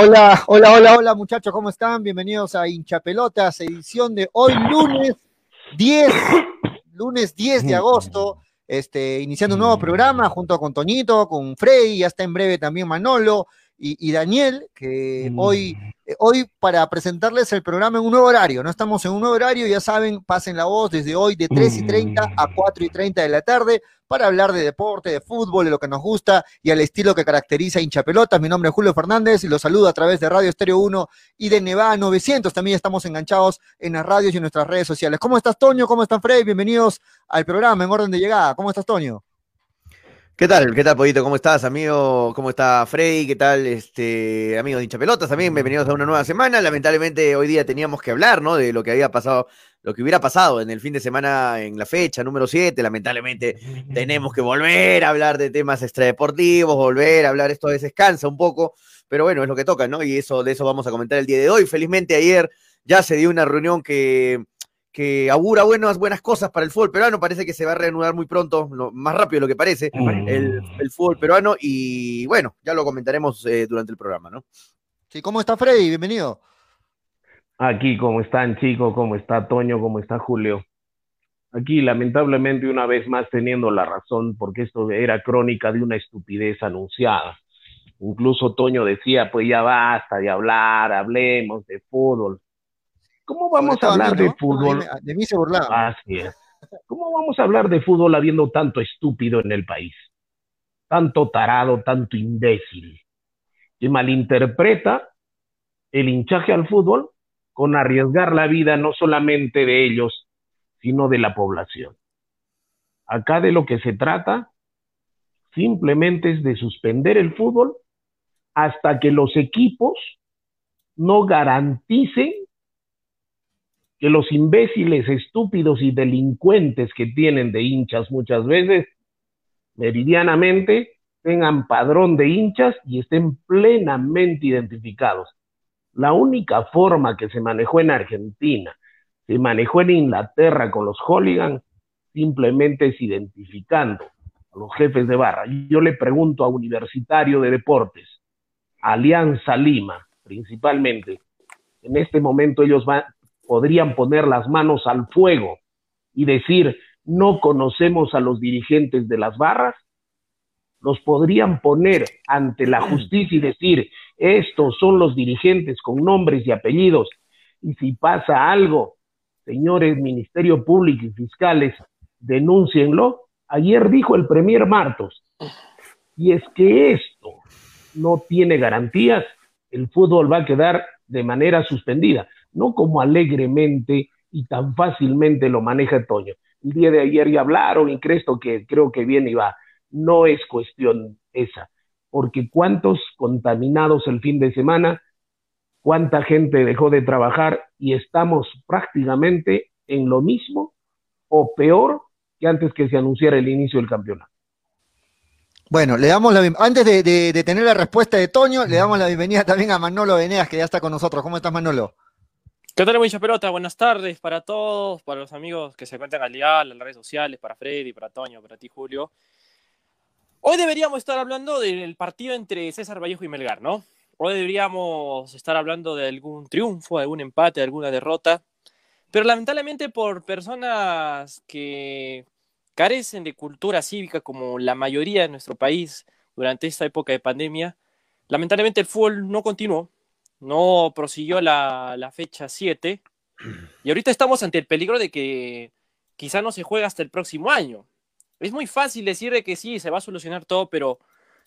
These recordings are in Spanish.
Hola, hola, hola, hola muchachos, ¿cómo están? Bienvenidos a Hinchapelotas, edición de hoy lunes 10, lunes 10 de agosto, este, iniciando un nuevo programa junto con Toñito, con Frey, ya está en breve también Manolo y, Daniel, que hoy, eh, hoy para presentarles el programa en un nuevo horario, no estamos en un nuevo horario, ya saben, pasen la voz desde hoy de 3 y 30 a 4 y 30 de la tarde para hablar de deporte, de fútbol, de lo que nos gusta y al estilo que caracteriza hincha pelotas. Mi nombre es Julio Fernández y los saludo a través de Radio Estéreo 1 y de Nevada 900. También estamos enganchados en las radios y en nuestras redes sociales. ¿Cómo estás, Toño? ¿Cómo están, Fred? Bienvenidos al programa en orden de llegada. ¿Cómo estás, Toño? ¿Qué tal? ¿Qué tal, Pollito? ¿Cómo estás, amigo? ¿Cómo está Freddy? ¿Qué tal, este, amigos de Hinchapelotas? También bienvenidos a una nueva semana. Lamentablemente hoy día teníamos que hablar, ¿no? De lo que había pasado, lo que hubiera pasado en el fin de semana en la fecha número 7. Lamentablemente tenemos que volver a hablar de temas extradeportivos, volver a hablar, esto a veces cansa un poco, pero bueno, es lo que toca, ¿no? Y eso, de eso vamos a comentar el día de hoy. Felizmente ayer ya se dio una reunión que que augura buenas, buenas cosas para el fútbol peruano. Parece que se va a reanudar muy pronto, más rápido de lo que parece, el, el, fútbol peruano. Y bueno, ya lo comentaremos eh, durante el programa, ¿no? Sí, ¿cómo está Freddy? Bienvenido. Aquí, ¿cómo están chicos? ¿Cómo está Toño? ¿Cómo está Julio? Aquí, lamentablemente, una vez más teniendo la razón, porque esto era crónica de una estupidez anunciada. Incluso Toño decía, pues ya basta de hablar, hablemos de fútbol. ¿Cómo vamos a hablar de fútbol? De mí se burlaba. Así es. ¿Cómo vamos a hablar de fútbol habiendo tanto estúpido en el país? Tanto tarado, tanto imbécil, que malinterpreta el hinchaje al fútbol con arriesgar la vida no solamente de ellos, sino de la población. Acá de lo que se trata simplemente es de suspender el fútbol hasta que los equipos no garanticen que los imbéciles, estúpidos y delincuentes que tienen de hinchas muchas veces, meridianamente, tengan padrón de hinchas y estén plenamente identificados. La única forma que se manejó en Argentina, se manejó en Inglaterra con los hooligans, simplemente es identificando a los jefes de barra. Yo le pregunto a Universitario de Deportes, Alianza Lima, principalmente, en este momento ellos van, podrían poner las manos al fuego y decir, no conocemos a los dirigentes de las barras, los podrían poner ante la justicia y decir, estos son los dirigentes con nombres y apellidos, y si pasa algo, señores Ministerio Público y fiscales, denúncienlo. Ayer dijo el Premier Martos, y es que esto no tiene garantías, el fútbol va a quedar de manera suspendida no como alegremente y tan fácilmente lo maneja Toño. El día de ayer ya hablaron y creo que creo que viene y va. No es cuestión esa, porque cuántos contaminados el fin de semana, cuánta gente dejó de trabajar y estamos prácticamente en lo mismo o peor que antes que se anunciara el inicio del campeonato. Bueno, le damos la antes de, de tener la respuesta de Toño, le damos la bienvenida también a Manolo Veneas, que ya está con nosotros. ¿Cómo estás, Manolo? ¿Qué tal, mucha pelota? Buenas tardes para todos, para los amigos que se encuentran al dial, en las redes sociales, para Freddy, para Toño, para ti, Julio. Hoy deberíamos estar hablando del partido entre César Vallejo y Melgar, ¿no? Hoy deberíamos estar hablando de algún triunfo, de algún empate, de alguna derrota. Pero lamentablemente por personas que carecen de cultura cívica como la mayoría de nuestro país durante esta época de pandemia, lamentablemente el fútbol no continuó, no prosiguió la, fecha 7 y ahorita estamos ante el peligro de que quizá no se juegue hasta el próximo año. Es muy fácil decir de que sí, se va a solucionar todo, pero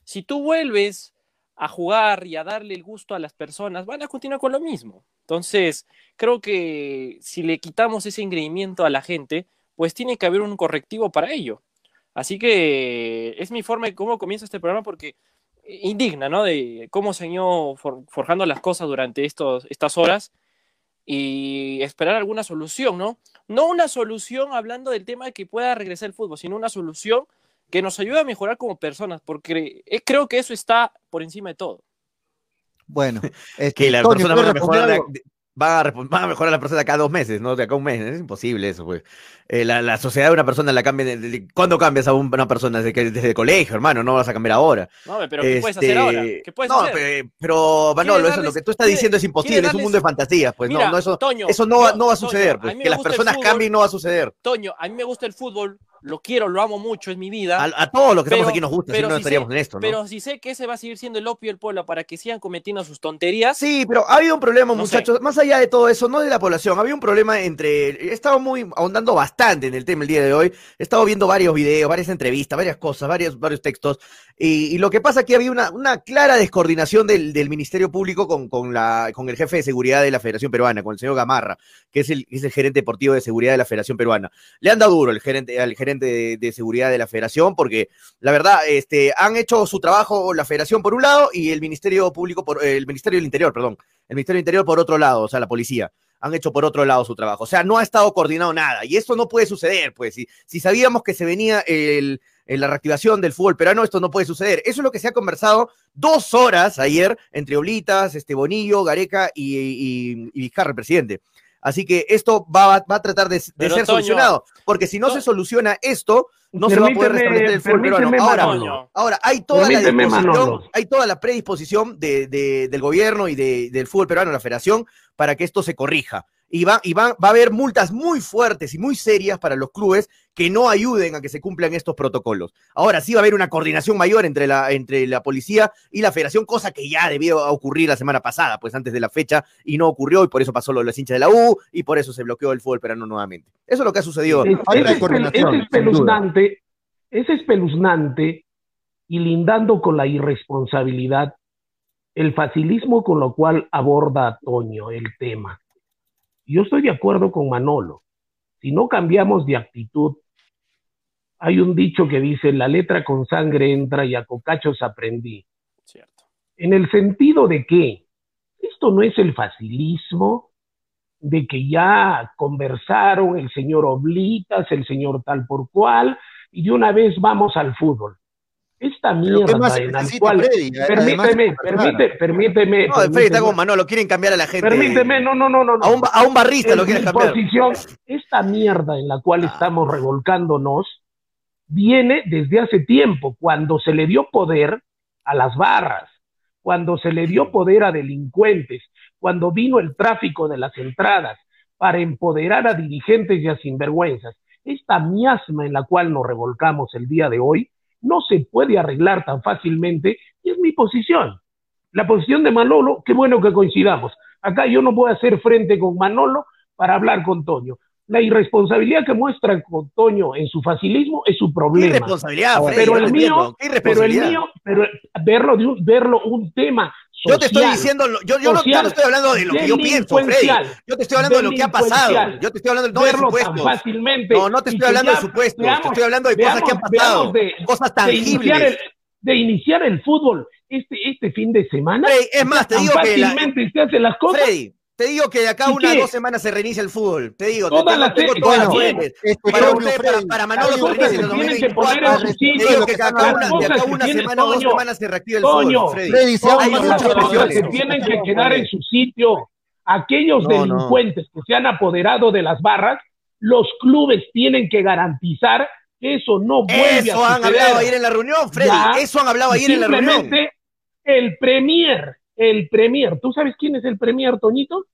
si tú vuelves a jugar y a darle el gusto a las personas, van a continuar con lo mismo. Entonces, creo que si le quitamos ese ingrediente a la gente, pues tiene que haber un correctivo para ello. Así que es mi forma de cómo comienza este programa porque indigna, ¿no? De cómo se han ido forjando las cosas durante estos, estas horas y esperar alguna solución, ¿no? No una solución hablando del tema de que pueda regresar el fútbol, sino una solución que nos ayude a mejorar como personas, porque eh, creo que eso está por encima de todo. Bueno, es que la persona van a, van a mejorar la persona cada dos meses, ¿no? De acá a un mes. Es imposible eso, pues. Eh, la, la, sociedad de una persona la cambia. De, de, ¿Cuándo cambias a una persona? Desde, desde el colegio, hermano, no vas a cambiar ahora. No, pero ¿qué este... puedes hacer ahora? ¿Qué puedes no, hacer? Pero, Manolo, eso, lo que tú estás diciendo es imposible, darles... es un mundo de fantasías, pues Mira, no, no, eso, Toño, eso no, yo, no va a suceder, Toño, pues, que las personas cambien no va a suceder. Toño, a mí me gusta el fútbol, lo quiero, lo amo mucho, es mi vida. A, a todos los que pero, estamos aquí nos gusta, si no, si estaríamos sé, en esto, ¿no? Pero si sé que ese va a seguir siendo el opio del pueblo para que sigan cometiendo sus tonterías. Sí, pero ha habido un problema, No muchachos, sé. más allá de todo eso, no de la población, había un problema entre, he estado muy ahondando bastante en el tema el día de hoy, he estado viendo varios videos, varias entrevistas, varias cosas, varios, varios textos, y, y lo que pasa es que había una, una clara descoordinación del, del Ministerio Público con, con, la, con el jefe de seguridad de la Federación Peruana, con el señor Gamarra, que es el, es el gerente deportivo de seguridad de la Federación Peruana. Le han dado duro el gerente, al gerente de, seguridad de la Federación, porque la verdad, este, han hecho su trabajo la Federación por un lado y el Ministerio Público, por, el Ministerio del Interior, perdón, el Ministerio del Interior por otro lado, o sea, la policía han hecho por otro lado su trabajo. O sea, no ha estado coordinado nada. Y esto no puede suceder, pues. Si, si sabíamos que se venía el, el, la reactivación del fútbol peruano, esto no puede suceder. Eso es lo que se ha conversado dos horas ayer entre Oblitas, este Bonillo, Gareca y, y, y Vizcarra, el presidente. Así que esto va, va a tratar de, de ser Toño, solucionado. Porque si no to se soluciona esto, no se va a poder restablecer el fútbol peruano. Ahora, ahora, hay toda Permíteme, la disposición, hay toda la predisposición de, de, del gobierno y de, del fútbol peruano, la federación, para que esto se corrija. Y, va, y va, va a haber multas muy fuertes y muy serias para los clubes que no ayuden a que se cumplan estos protocolos. Ahora sí va a haber una coordinación mayor entre la, entre la policía y la federación, cosa que ya debió ocurrir la semana pasada, pues antes de la fecha, y no ocurrió, y por eso pasó lo de los hinchas de la U, y por eso se bloqueó el fútbol peruano nuevamente. Eso es lo que ha sucedido. Es, coordinación, es espeluznante, es espeluznante y lindando con la irresponsabilidad el facilismo con lo cual aborda Toño el tema. Yo estoy de acuerdo con Manolo. Si no cambiamos de actitud, hay un dicho que dice, la letra con sangre entra y a cocachos aprendí. Cierto. En el sentido de que esto no es el facilismo de que ya conversaron el señor Oblitas, el señor tal por cual, y de una vez vamos al fútbol. Esta Pero ¿qué más mierda en la cual... Freddy? Permíteme, permite, permíteme, No, Freddy está permíteme, con Manolo, quieren cambiar a la gente. permíteme, no, no, no, no. A un, a un barrista lo En quieren cambiar. posición, esta mierda en la cual Ah. estamos revolcándonos viene desde hace tiempo, cuando se le dio poder a las barras, cuando se le dio poder a delincuentes, cuando vino el tráfico de las entradas para empoderar a dirigentes y a sinvergüenzas. Esta miasma en la cual nos revolcamos el día de hoy no se puede arreglar tan fácilmente y es mi posición. La posición de Manolo, qué bueno que coincidamos. Acá yo no a hacer frente con Manolo para hablar con Toño. La irresponsabilidad que muestra con Toño en su facilismo es su ¿Qué problema. irresponsabilidad, Freddy? pero el mío- ¿Qué Pero el mío, pero verlo, de un, verlo un tema social, Yo te estoy diciendo, yo, yo, no, yo no estoy hablando de lo que yo pienso, Freddy. Yo te estoy hablando de lo que ha pasado. Yo te estoy hablando no de supuestos. fácilmente. No, no te estoy hablando de supuestos. Te veamos- estoy hablando de cosas que han pasado. de- Cosas de iniciar, tangibles. el, de iniciar el fútbol este, este fin de semana. Freddy, es más, te digo que la- fácilmente se hacen las cosas. Freddy, te digo que de acá a ¿Y unas dos semanas se reinicia el fútbol. Te digo, te Todas tengo, las- tengo todas las fuentes. este Para, usted, para, para Manolo se cosas reinicia el tienen que poner 2024. en su Te digo que de acá una, de acá una semana o dos semanas se reactiva el fútbol, Freddy. Freddy, se Hay muchas presiones. se tienen que quedar en su sitio. Aquellos No, no. delincuentes que se han apoderado de las barras, los clubes tienen que garantizar que eso no vuelve Eso a han suceder. hablado ayer en la reunión, Freddy. Ya. Eso han hablado ayer en la reunión. Simplemente el premier, el premier. ¿Tú sabes quién es el premier, Toñito?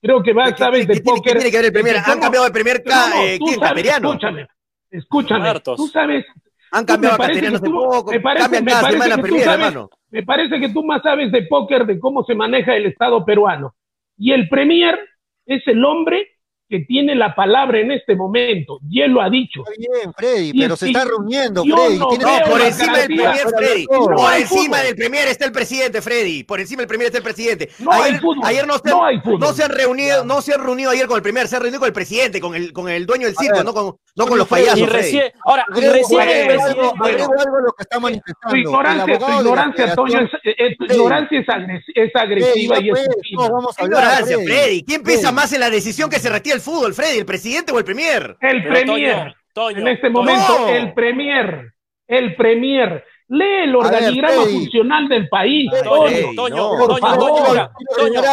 Creo que va, ¿Qué- sabes qué- de póker. qué tiene que ver el premier? de Han cambiado de premier No, eh, ¿quién? sabes. Escúchame, escúchame. Tú sabes, Han cambiado a me parece Cateriano hace que tú- poco. me parece- Cambian me cada parece semana que tú premier, sabes- hermano. me parece que tú más sabes de póker, de cómo se maneja el Estado peruano. Y el premier es el hombre que tiene la palabra en este momento. Y él lo ha dicho. Está bien, Freddy, pero es se está reuniendo, yo Freddy. no No, por encima del premier, Freddy. No por hay encima fútbol. del premier está el presidente, Freddy. Por encima del premier está el presidente. No hay ayer, fútbol. ayer no, se, No hay fútbol. no se han reunido, no se han reunido ayer con el premier, se han reunido con el presidente, con el, con el dueño del circo, no con, no con Freddy, los payasos. Y Freddy. recién, ahora, y Agrego, recién algo, algo lo que está Tu manifestando. ignorancia, tu de la ignorancia, Toño, es, eh, tu Freddy. ignorancia es, agres- es Freddy, agresiva y es no, vamos a ignorancia, Freddy. Freddy. ¿Quién pesa Freddy. más en la decisión que se retire el fútbol, Freddy? ¿El presidente o el premier? El Pero, premier, Toño, Toño, en este Toño. momento, No. el premier, el premier Lee el ver, organigrama funcional del país. Ay, Toño. Toño, no, por favor,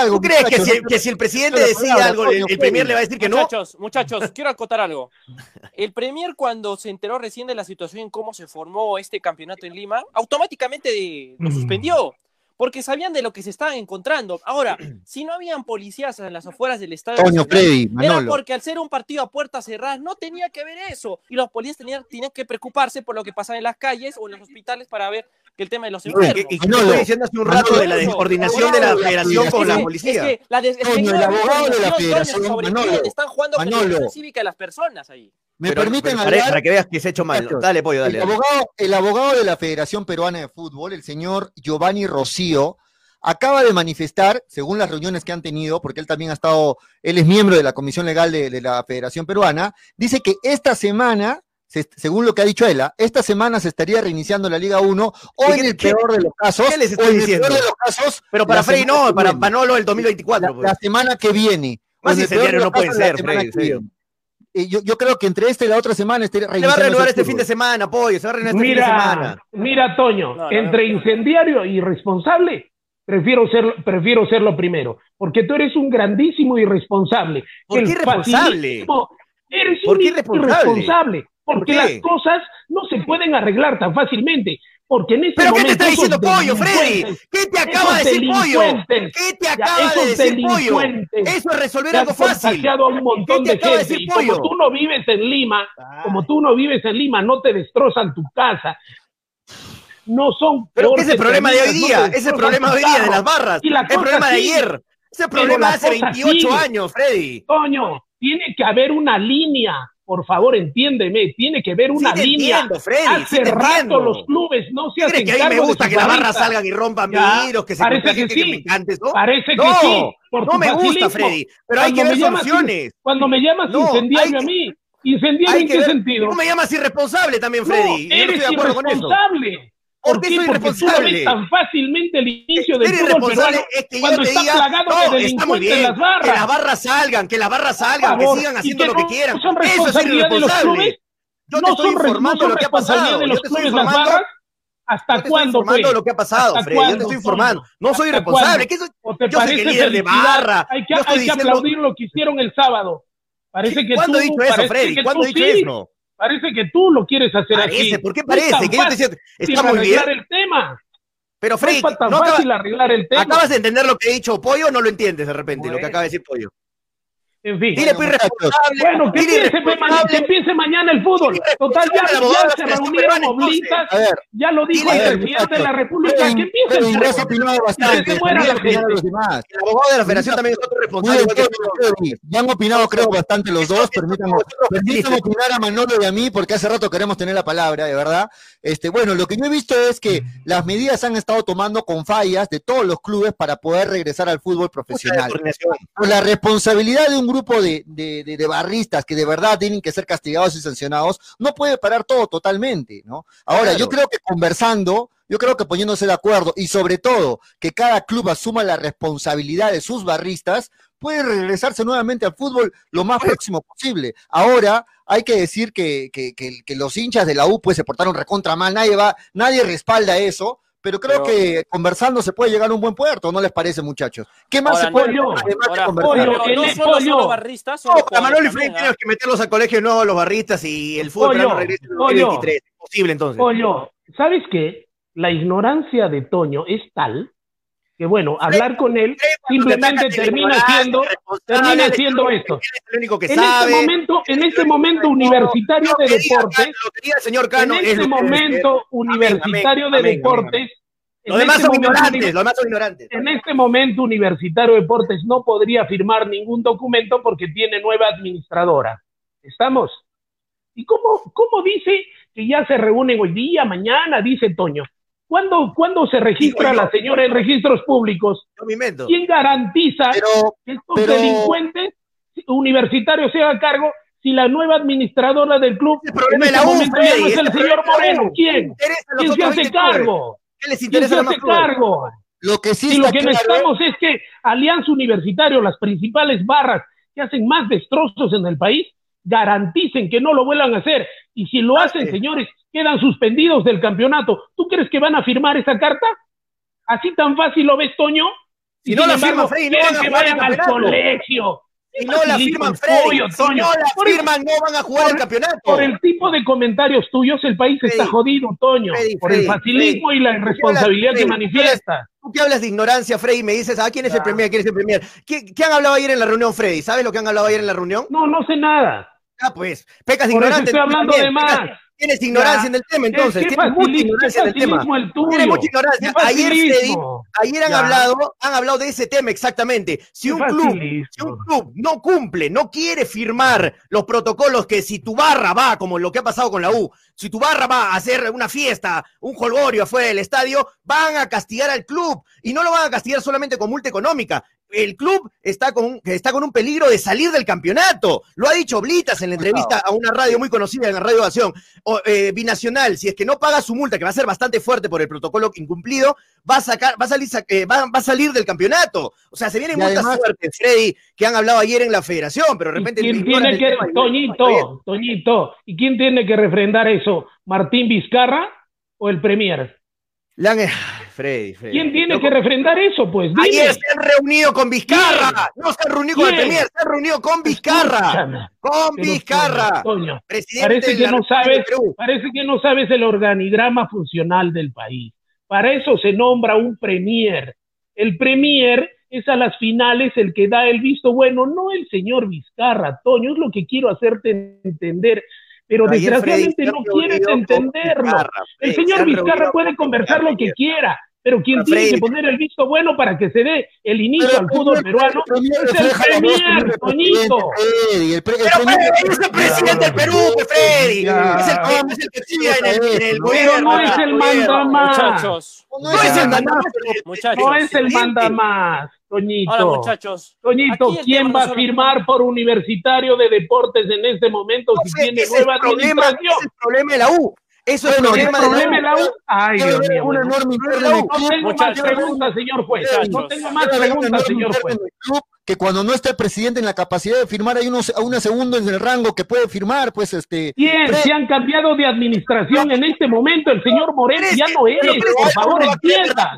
¿Tú crees que si, que si el presidente decide palabra, algo, el, Toño, el premier Freddy. le va a decir que no? Muchachos, muchachos, quiero acotar algo. El Premier, cuando se enteró recién de la situación en cómo se formó este campeonato en Lima, automáticamente lo Mm. suspendió. Porque sabían de lo que se estaban encontrando. Ahora, si no habían policías en las afueras del estadio. Toño, Nacional, Freddy, Era Manolo. porque al ser un partido a puertas cerradas no tenía que ver eso. Y los policías tenían, tenían que preocuparse por lo que pasaba en las calles o en los hospitales para ver que el tema de los Y enfermos. y Manolo, estoy diciendo hace un rato Manolo, de la descoordinación de la federación con la Es policía. que la des- es que Toño, no el abogado de la Toño, federación, sobre Manolo, están jugando con la cívica de las personas ahí. ¿Me Pero- permiten pero para, hablar? para que veas que se ha hecho mal. Dale, pollo, dale. el, dale. abogado, el abogado de la Federación Peruana de Fútbol, el señor Giovanni Rocío, acaba de manifestar, según las reuniones que han tenido, porque él también ha estado, él es miembro de la Comisión Legal de, de la Federación Peruana, dice que esta semana, se- según lo que ha dicho él, ¿ah? esta semana se estaría reiniciando la Liga 1, o ¿Y en el peor de los casos, qué les o estoy el diciendo? peor de los casos, Pero para semana no, para. Manolo el 2024. la, pues. la semana que viene. Más incendiario no pueden ser, semana Freddy, que sí. viene. Eh, yo, yo creo que entre esta y la otra semana estaría Se va a ese este fin de semana, pollo. Se va a reanudar este fin de Mira, semana. mira, Toño, No, no, entre no. incendiario y irresponsable, prefiero ser, prefiero ser lo primero, porque tú eres un grandísimo irresponsable. ¿Por qué irresponsable? Eres ¿Por un qué irresponsable? irresponsable, porque ¿Por qué? las cosas no se pueden arreglar tan fácilmente, porque en este ¿Pero qué momento te está diciendo pollo, Freddy? ¿Qué te acaba de decir pollo? ¿Qué te ya, acaba de decir pollo? Eso es resolver que algo fácil. a un montón ¿Qué te de acaba de decir, Y como pollo? tú no vives en Lima, Ah. como tú no vives en Lima, no te destrozan tu casa. No son. Pero ese es el que problema de hoy no día, ese es el problema de hoy día de las barras, Y la el problema de ayer, ese problema de hace cosa 28 sigue. años, Freddy. Toño, tiene que haber una línea. Por favor, entiéndeme, tiene que haber una sí línea. entiendo, Freddy, Hace sí rato los clubes no se ¿Qué hacen que a mí me gusta que barras barristas. salgan y rompan vidrios, que se parece que sí. que me encante eso? Parece que No, sí. por no me gusta. Freddy, pero hay que ver soluciones. Cuando me llamas No, incendiario hay a que- mí, ¿incendiario en que qué ver- sentido? Tú me llamas irresponsable también, No, Freddy. yo no eres estoy de acuerdo con eso. ¿Por qué Porque tú ves tan fácilmente el inicio del Ser fútbol irresponsable peruano es que cuando está diga, plagado no, de está muy delincuentes bien, en las barras. que las barras salgan, que las barras salgan, que sigan haciendo que lo que quieran. son Eso es de los irresponsable. clubes. Yo te no estoy informando son lo que ha pasado. de Yo los te estoy clubes las informando, barras. yo ¿Hasta estoy cuándo, informando pues? lo que ha pasado, ¿Hasta Freddy. Yo te estoy informando. No soy ¿Hasta responsable. ¿Qué Yo soy el líder de barra. Hay que, estoy hay aplaudir lo que hicieron el sábado. Parece que ¿Cuándo he dicho eso, Freddy? ¿Cuándo he dicho eso? Parece que tú lo quieres hacer así. Parece, ¿por qué No es parece? tan Que yo te fácil decía, está muy bien. el tema. Pero No Freddy, es tan ¿no acaba- fácil arreglar el tema. ¿acabas de entender lo que he dicho Pollo o no lo entiendes de repente, lo que acaba de decir Pollo? En fin. Dile, pues. Bueno, que dile empiece, pues, que empiece mañana el fútbol. Dile Total, ya, ya la se reunieron oblitas. Ya lo dijo el muchachos, presidente de la República. Que empiece el fútbol. opinado Que bastante. se muera la gente. los demás. El abogado de la federación también es otro responsable. Que. Ya han opinado, creo, bastante los dos. Permítanme, opinar a Manolo y a mí, porque hace rato queremos tener la palabra, de verdad. Este, bueno, lo que yo he visto es que las medidas han estado tomando con fallas de todos los clubes para poder regresar al fútbol profesional. Por la responsabilidad de un grupo de, de, de- de barristas que de verdad tienen que ser castigados y sancionados, no puede parar todo totalmente, ¿no? Ahora, Claro. yo creo que conversando, yo creo que poniéndose de acuerdo y sobre todo que cada club asuma la responsabilidad de sus barristas, puede regresarse nuevamente al fútbol lo más próximo posible. Ahora, hay que decir que, que- que- que los hinchas de la U pues se portaron recontra mal, nadie va, nadie respalda eso, pero creo Pero- que conversando se puede llegar a un buen puerto, ¿no les parece, muchachos? ¿Qué más Ahora, se puede Pollo, hacer además de Ahora? Pollo, no el- solo pollo. los barristas, No, los para Manolo y jugadores Freddy también, tienes que meterlos al colegio nuevo a los barristas y el fútbol Pollo, regresa en el pollo. 2023. Imposible entonces. Pollo, ¿sabes qué? La ignorancia de Toño es tal que, bueno, hablar con él simplemente termina siendo, termina siendo esto. En este momento, en este momento universitario de deportes, en este momento universitario de deportes, Los demás son ignorantes, los demás son ignorantes. en este momento Universitario de Deportes no podría firmar ningún documento porque tiene nueva administradora. ¿Estamos? ¿Y cómo, cómo dice que ya se reúnen hoy día, mañana, dice Toño? ¿Cuándo, ¿cuándo se registra yo. la señora en registros públicos? Yo. ¿Quién garantiza Pero que estos pero- delincuentes universitarios se hagan cargo si la nueva administradora del club Ese problema en de este la U, momento ya no es el señor de la Moreno? ¿Quién? ¿Quién se hace 20 clubes. cargo? ¿Qué les ¿Quién interesa se a los hace cargo? lo que sí Y lo que claro- necesitamos es que Alianza Universitario, las principales barras que hacen más destrozos en el país, garanticen que no lo vuelvan a hacer. Y si lo hacen, señores, quedan suspendidos del campeonato. ¿Tú crees que van a firmar esa carta? ¿Así tan fácil lo ves, Toño? Si no la firman, Freddy, no van a que jugar el vayan al colegio. Si no la firman, Freddy, Pollo, si Toño. no la firman, no van a jugar el campeonato. Por el tipo de comentarios tuyos, el país está jodido, Toño. Freddy, por el facilismo y la irresponsabilidad que manifiesta. Tú que hablas de ignorancia, Freddy, me dices, ah, ¿quién es el premier? ¿Quién es el premier? ¿Qué, qué han hablado ayer en la reunión, Freddy? ¿Sabes lo que han hablado ayer en la reunión? No, no sé nada. Ah, pues, pecas de ignorante. estoy hablando de más. Tienes ignorancia Ya. en el tema, entonces. ¿Qué Tienes mucha ignorancia en el tema. el? Tienes mucha ignorancia. ¿Qué Ayer, facilismo? ayer han Ya. hablado, han hablado de ese tema exactamente. Si un club si un club no cumple, no quiere firmar los protocolos que si tu barra va, como lo que ha pasado con la U, si tu barra va a hacer una fiesta, un jolgorio afuera del estadio, van a castigar al club. Y no lo van a castigar solamente con multa económica. El club está con, está con un peligro de salir del campeonato. Lo ha dicho Blitas en la entrevista a una radio muy conocida, en la Radio Ovación. O, eh, binacional, si es que no paga su multa, que va a ser bastante fuerte por el protocolo incumplido, va a sacar, va a salir, sa- eh, va, va a salir del campeonato. O sea, se vienen Y además- fuertes, Freddy, que han hablado ayer en la federación, pero de ¿Y repente. quién tiene que. Toñito, Toñito, ¿y quién tiene que refrendar eso? ¿Martín Vizcarra o el Premier? Le han- Ay, Freddy, Freddy. ¿Quién tiene que refrendar eso? Pues dime. Ayer se han reunido con Vizcarra. ¿Quién? No se han reunido con el. Premier, se han reunido con Vizcarra. Escúchame, Con pero, Vizcarra. Presidente parece que no sabes, parece que no sabes el organigrama funcional del país. Para eso se nombra un premier. El premier es a las finales el que da el visto bueno, no el señor Vizcarra, Toño, es lo que quiero hacerte entender. Pero desgraciadamente no quieres entenderlo. El señor Vizcarra puede con conversar lo que quiera, pero quien tiene Freddy- que poner el visto bueno para que se dé el inicio Pero al fútbol peruano es el premier, Toñito. el pre- el Pero Premier- Freddy, es el presidente del Perú, pues, Freddy. Es el que, es el que sigue en el, en el Pero no es el mandamás. Muchachos, No es el mandamás, muchachos. No es el presidente. manda más, Toñito. Ahora, muchachos. Toñito, ¿quién va a firmar por Universitario de Deportes en este momento si tiene nueva problema, administración? es el problema de la U. Eso es el Bueno, ¿El problema problema de la U. Ay, Dios mío. bueno. interna No, tengo más preguntas, señor juez. No tengo más preguntas, señor juez. Que cuando no está el presidente en la capacidad de firmar hay unos a una segunda en el rango que puede firmar, pues este Bien, se han cambiado de administración en este momento. El señor Moreno ya no es, por favor, ¿cómo va a querer entienda.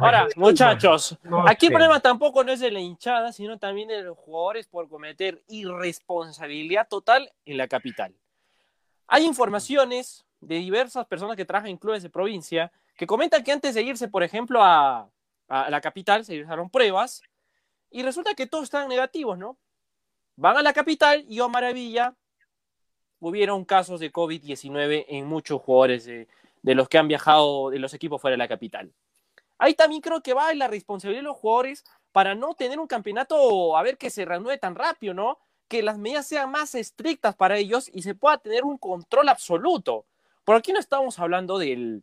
Ahora, muchachos, aquí el problema tampoco no es de la hinchada, sino también de los jugadores por cometer irresponsabilidad total en la capital. Hay informaciones de diversas personas que trabajan en clubes de provincia que comentan que antes de irse, por ejemplo, a, la capital, se realizaron pruebas y resulta que todos están negativos, ¿no? Van a la capital y, oh maravilla, hubieron casos de COVID-19 en muchos jugadores de, de los que han viajado de los equipos fuera de la capital. Ahí también creo que va la responsabilidad de los jugadores para no tener un campeonato, a ver que se reanude tan rápido, ¿no? Que las medidas sean más estrictas para ellos y se pueda tener un control absoluto. Por aquí no estamos hablando del,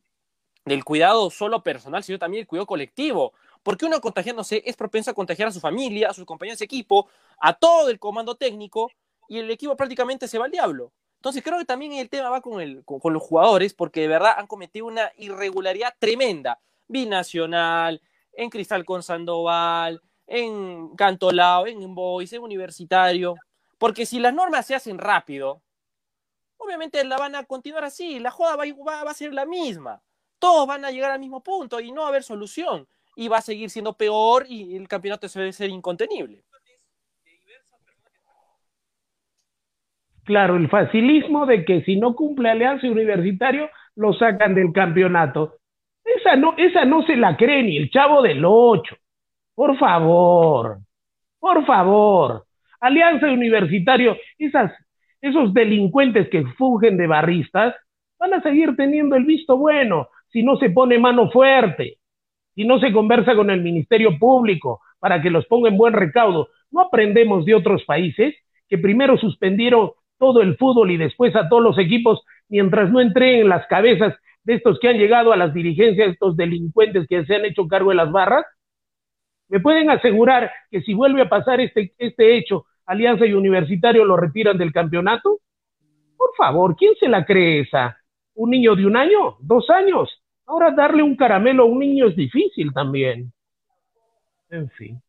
del cuidado solo personal, sino también el cuidado colectivo. Porque uno contagiándose es propenso a contagiar a su familia, a sus compañeros de equipo, a todo el comando técnico, y el equipo prácticamente se va al diablo. Entonces creo que también el tema va con, el, con, los jugadores, porque de verdad han cometido una irregularidad tremenda. Binacional, en Cristal con Sandoval, en Cantolao, en Boys, en Universitario. Porque si las normas se hacen rápido, obviamente la van a continuar así, la joda va, va, va a ser la misma. Todos van a llegar al mismo punto y no va a haber solución. Y va a seguir siendo peor y el campeonato se debe ser incontenible. Claro, el facilismo de que si no cumple Alianza Universitario, lo sacan del campeonato. Esa no, esa no se la cree ni el chavo del 8. Por favor, por favor. Alianza Universitario, esas, esos delincuentes que fungen de barristas, van a seguir teniendo el visto bueno si no se pone mano fuerte, si no se conversa con el Ministerio Público para que los ponga en buen recaudo. No aprendemos de otros países que primero suspendieron todo el fútbol y después a todos los equipos mientras no entreguen las cabezas de estos que han llegado a las dirigencias, estos delincuentes que se han hecho cargo de las barras? ¿Me pueden asegurar que si vuelve a pasar este, este hecho, Alianza y Universitario lo retiran del campeonato? Por favor, ¿quién se la cree esa? ¿Un niño de un año? ¿Dos años? Ahora darle un caramelo a un niño es difícil también. En fin.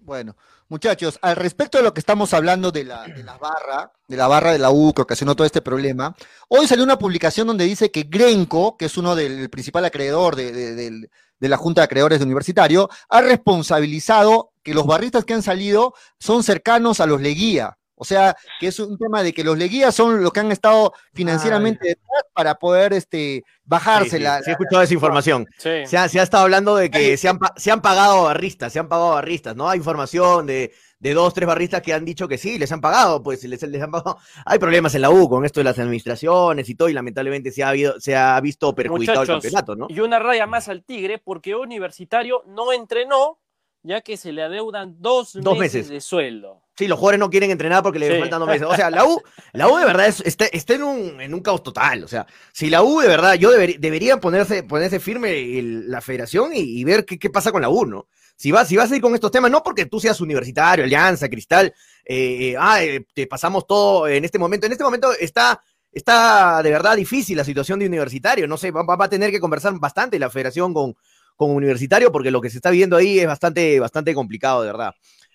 Bueno, muchachos, al respecto de lo que estamos hablando de la, barra, de la barra de la U que ocasionó todo este problema, hoy salió una publicación donde dice que Grenco, que es uno del principal acreedor de, de- de la Junta de Acreedores de Universitario, ha responsabilizado que los barristas que han salido son cercanos a los Leguía. O sea, que es un tema de que los Leguía son los que han estado financieramente detrás para poder este, bajarse Sí, sí, la, sí he escuchado esa información. Sí. Se ha, se ha estado hablando de que se han, pa- se han pagado barristas, se han pagado barristas, ¿no? Hay información de, de dos, tres barristas que han dicho que sí, les han pagado, pues les, les han pagado. Hay problemas en la U con esto de las administraciones y todo, y lamentablemente se ha, habido, se ha visto perjudicado el campeonato, ¿no? Y una raya más al Tigre porque Universitario no entrenó ya que se le adeudan dos, Dos meses, meses. de sueldo. Sí, los jugadores no quieren entrenar porque le Sí. faltan dos meses. O sea, la U, la U de verdad es- está, está en, un, en un caos total. O sea, si la U de verdad, yo deber- debería ponerse, ponerse firme el- la federación y, y ver qué, qué pasa con la U, ¿no? Si vas, si vas a ir con estos temas, no porque tú seas universitario, Alianza, Cristal, eh, eh, ah, eh, te pasamos todo en este momento. En este momento está, está de verdad difícil la situación de universitario. No sé, va, va a tener que conversar bastante la federación con, con universitario porque lo que se está viendo ahí es bastante, bastante complicado, de verdad.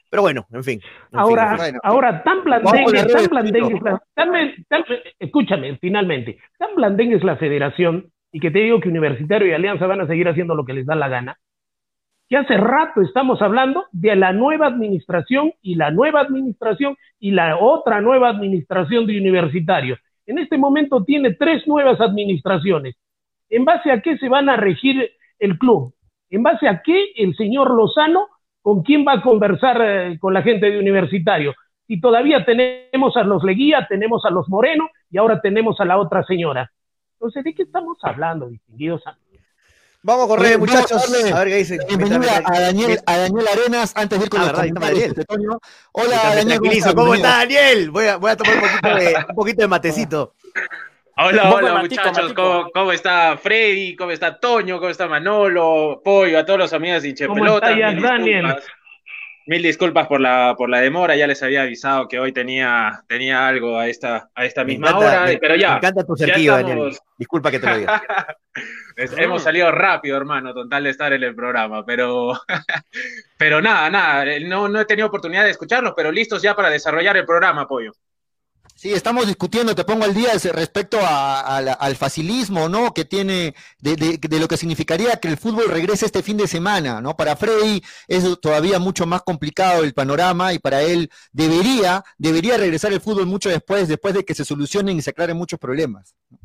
Pero bueno, en fin. en Ahora, en fin. Bueno. ahora tan blandengue, tan blandengue, es la- tan- tan- escúchame, finalmente, tan blandengue es la federación y que te digo que Universitario y Alianza van a seguir haciendo lo que les da la gana, que hace rato estamos hablando de la nueva administración y la nueva administración y la otra nueva administración de Universitario. En este momento tiene tres nuevas administraciones. ¿En base a qué se van a regir el club? ¿En base a qué el señor Lozano con quién va a conversar eh, con la gente de universitario. Y todavía tenemos a los Leguía, tenemos a los Moreno y ahora tenemos a la otra señora. Entonces, ¿de qué estamos hablando, distinguidos amigos? Vamos a correr, muchachos. a ver qué dice. Bienvenida a Daniel, a Daniel Arenas, antes de ir con Ah, los Daniel. Hola, Daniel. ¿Cómo Bienvenido. está Daniel? Voy a, voy a tomar un poquito de, un poquito de matecito. Hola, hola matico, muchachos, matico. ¿Cómo, cómo está Freddy? ¿Cómo está Toño? ¿Cómo está Manolo? Pollo, a todos los amigos de Hinche ¿Cómo Pelota. está ya, mil Daniel? disculpas. Mil disculpas por la, por la demora, ya les había avisado que hoy tenía, tenía algo a esta, a esta misma encanta, hora, me- pero ya. Me encanta tu estamos- Daniel. Disculpa que te lo diga. Hemos salido rápido, hermano, con tal de estar en el programa, pero, pero nada, nada, no, no he tenido oportunidad de escucharlos, pero listos ya para desarrollar el programa, Pollo. Sí, estamos discutiendo, te pongo al día respecto al facilismo, ¿no? Que tiene, de, de- de lo que significaría que el fútbol regrese este fin de semana, ¿no? Para Freddy es todavía mucho más complicado el panorama y para él debería, debería regresar el fútbol mucho después, después de que se solucionen y se aclaren muchos problemas. ¿no?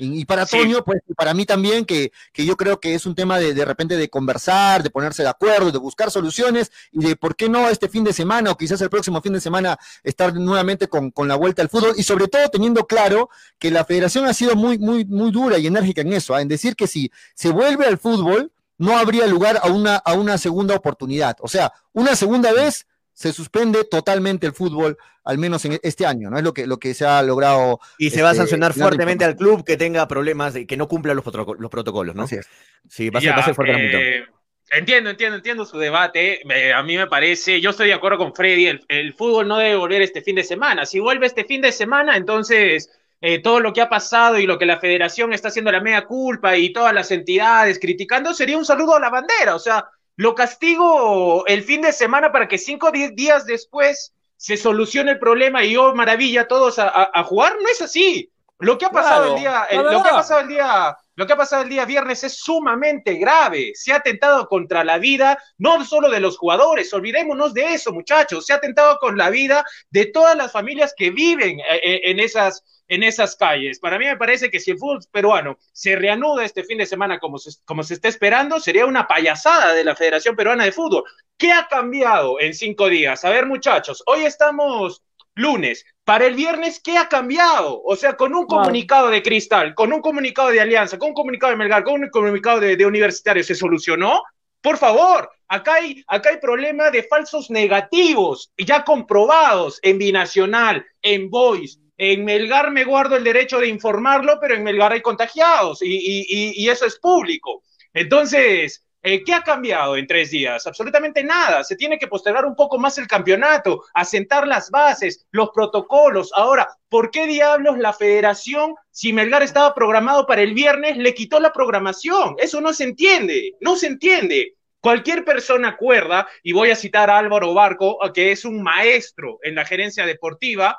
Y, y para Sí. Toño, pues, y para mí también, que, que yo creo que es un tema de, de repente de conversar, de ponerse de acuerdo, de buscar soluciones y de por qué no este fin de semana o quizás el próximo fin de semana estar nuevamente con, con la vuelta al fútbol y sobre todo teniendo claro que la federación ha sido muy, muy, muy dura y enérgica en eso, ¿ah? en decir que si se vuelve al fútbol, no habría lugar a una, a una segunda oportunidad. O sea, una segunda vez se suspende totalmente el fútbol, al menos en este año, ¿no? Es lo que, lo que se ha logrado. Y se va a Este, sancionar fuertemente al club que tenga problemas, de- que no cumpla los, protoco- los protocolos, ¿no? Así es. Sí, va a ser, Ya, va a ser fuerte eh, Entiendo, entiendo, entiendo su debate. Eh, a mí me parece, yo estoy de acuerdo con Freddy, el, el fútbol no debe volver este fin de semana. Si vuelve este fin de semana, entonces eh, todo lo que ha pasado y lo que la federación está haciendo la media culpa y todas las entidades criticando sería un saludo a la bandera. O sea, lo castigo el fin de semana para que cinco o diez días después se solucione el problema y yo maravilla todos a, a- a jugar. No es así. Lo que ha pasado Claro, el día, el- lo que ha pasado el día, lo que ha pasado el día viernes es sumamente grave. Se ha atentado contra la vida, no solo de los jugadores, olvidémonos de eso, muchachos. Se ha atentado con la vida de todas las familias que viven eh, eh, en esas, en esas calles. Para mí me parece que si el fútbol peruano se reanuda este fin de semana como se, como se está esperando, sería una payasada de la Federación Peruana de Fútbol. ¿Qué ha cambiado en cinco días? A ver, muchachos, hoy estamos lunes. Para el viernes, ¿qué ha cambiado? O sea, con un comunicado de Cristal, con un comunicado de Alianza, con un comunicado de Melgar, con un comunicado de, de Universitario, ¿se solucionó? Por favor, acá hay, acá hay problema de falsos negativos, ya comprobados en Binacional, en Voice. En Melgar me guardo el derecho de informarlo, pero en Melgar hay contagiados y, eso es público. Entonces, eh, ¿qué ha cambiado en tres días? Absolutamente nada. Se tiene que postergar un poco más el campeonato, asentar las bases, los protocolos. Ahora, ¿por qué diablos la federación, si Melgar estaba programado para el viernes, le quitó la programación? Eso no se entiende, no se entiende. Cualquier persona cuerda, y voy a citar a Álvaro Barco, que es un maestro en la gerencia deportiva,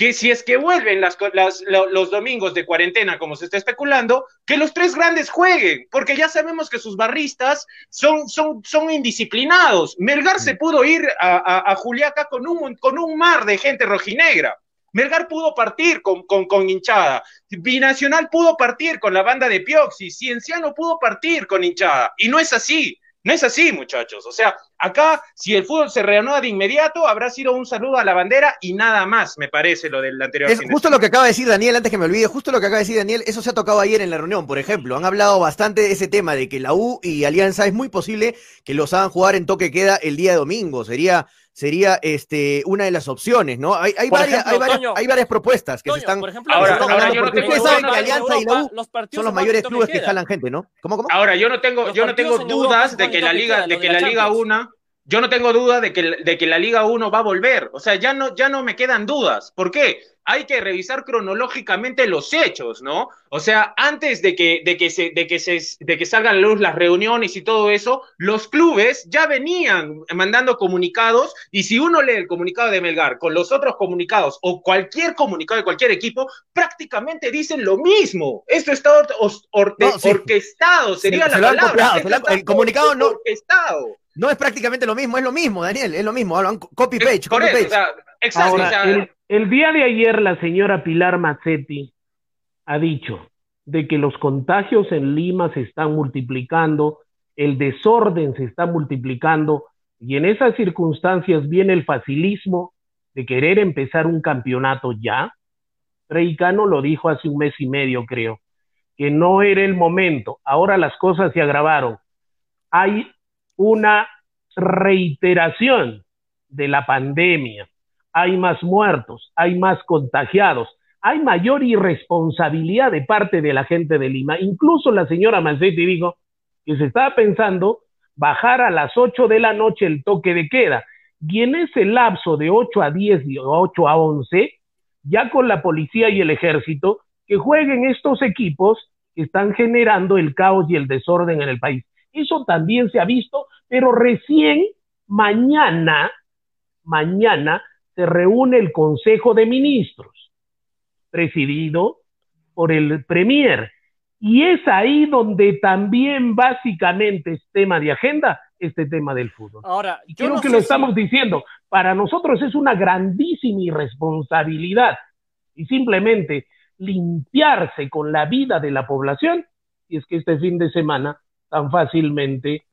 que si es que vuelven las, los domingos de cuarentena, como se está especulando, que los tres grandes jueguen, porque ya sabemos que sus barristas son, son, son indisciplinados. Melgar se pudo ir a, a, Juliaca con un, con un mar de gente rojinegra. Melgar pudo partir con, con, con, hinchada. Binacional pudo partir con la banda de Pioxi. Cienciano pudo partir con hinchada. Y no es así. No es así, muchachos. O sea, acá, si el fútbol se reanuda de inmediato, habrá sido un saludo a la bandera y nada más, me parece, lo del anterior. Es justo lo que acaba de decir Daniel, antes que me olvide, justo lo que acaba de decir Daniel, eso se ha tocado ayer en la reunión, por ejemplo. Han hablado bastante de ese tema, de que la U y Alianza es muy posible que los hagan jugar en toque queda el día de domingo. Sería sería este, una de las opciones, ¿no? Hay, hay, varias, hay, varias, hay, varias, propuestas que se están. Por ejemplo, ahora, ahora yo no tengo ustedes saben que Alianza y la U son los mayores clubes que jalan gente, ¿no? ¿Cómo, cómo? Ahora, yo no tengo, yo no tengo dudas de que la Liga, de que la Liga 1 yo no tengo duda de que, de que la Liga 1 va a volver. O sea, ya no, ya no me quedan dudas. ¿Por qué? Hay que revisar cronológicamente los hechos, ¿no? O sea, antes de que, de que, se, de que, se, de que salgan a la luz las reuniones y todo eso, los clubes ya venían mandando comunicados y si uno lee el comunicado de Melgar con los otros comunicados o cualquier comunicado de cualquier equipo, prácticamente dicen lo mismo. Esto está orquestado, sería la palabra. el comunicado no. Orquestado no es prácticamente lo mismo, es lo mismo, Daniel, es lo mismo. Hablan copy page, copy page. exacto. el, día de ayer la señora Pilar Mazzetti ha dicho de que los contagios en Lima se están multiplicando, el desorden se está multiplicando y en esas circunstancias viene el facilismo de querer empezar un campeonato ya. Reicano lo dijo hace un mes y medio, creo, que no era el momento. Ahora las cosas se agravaron. Hay una reiteración de la pandemia. Hay más muertos, hay más contagiados, hay mayor irresponsabilidad de parte de la gente de Lima. Incluso la señora Mancetti dijo que se estaba pensando bajar a las 8 de la noche el toque de queda. Y en ese lapso de 8 a 10 y 8 a 11, ya con la policía y el ejército, que jueguen estos equipos que están generando el caos y el desorden en el país. Eso también se ha visto, pero recién mañana, mañana se reúne el Consejo de Ministros, presidido por el Premier. Y es ahí donde también básicamente es tema de agenda este tema del fútbol. Ahora, yo creo que lo estamos diciendo, para nosotros es una grandísima irresponsabilidad y simplemente limpiarse con la vida de la población y es que este fin de semana tan fácilmente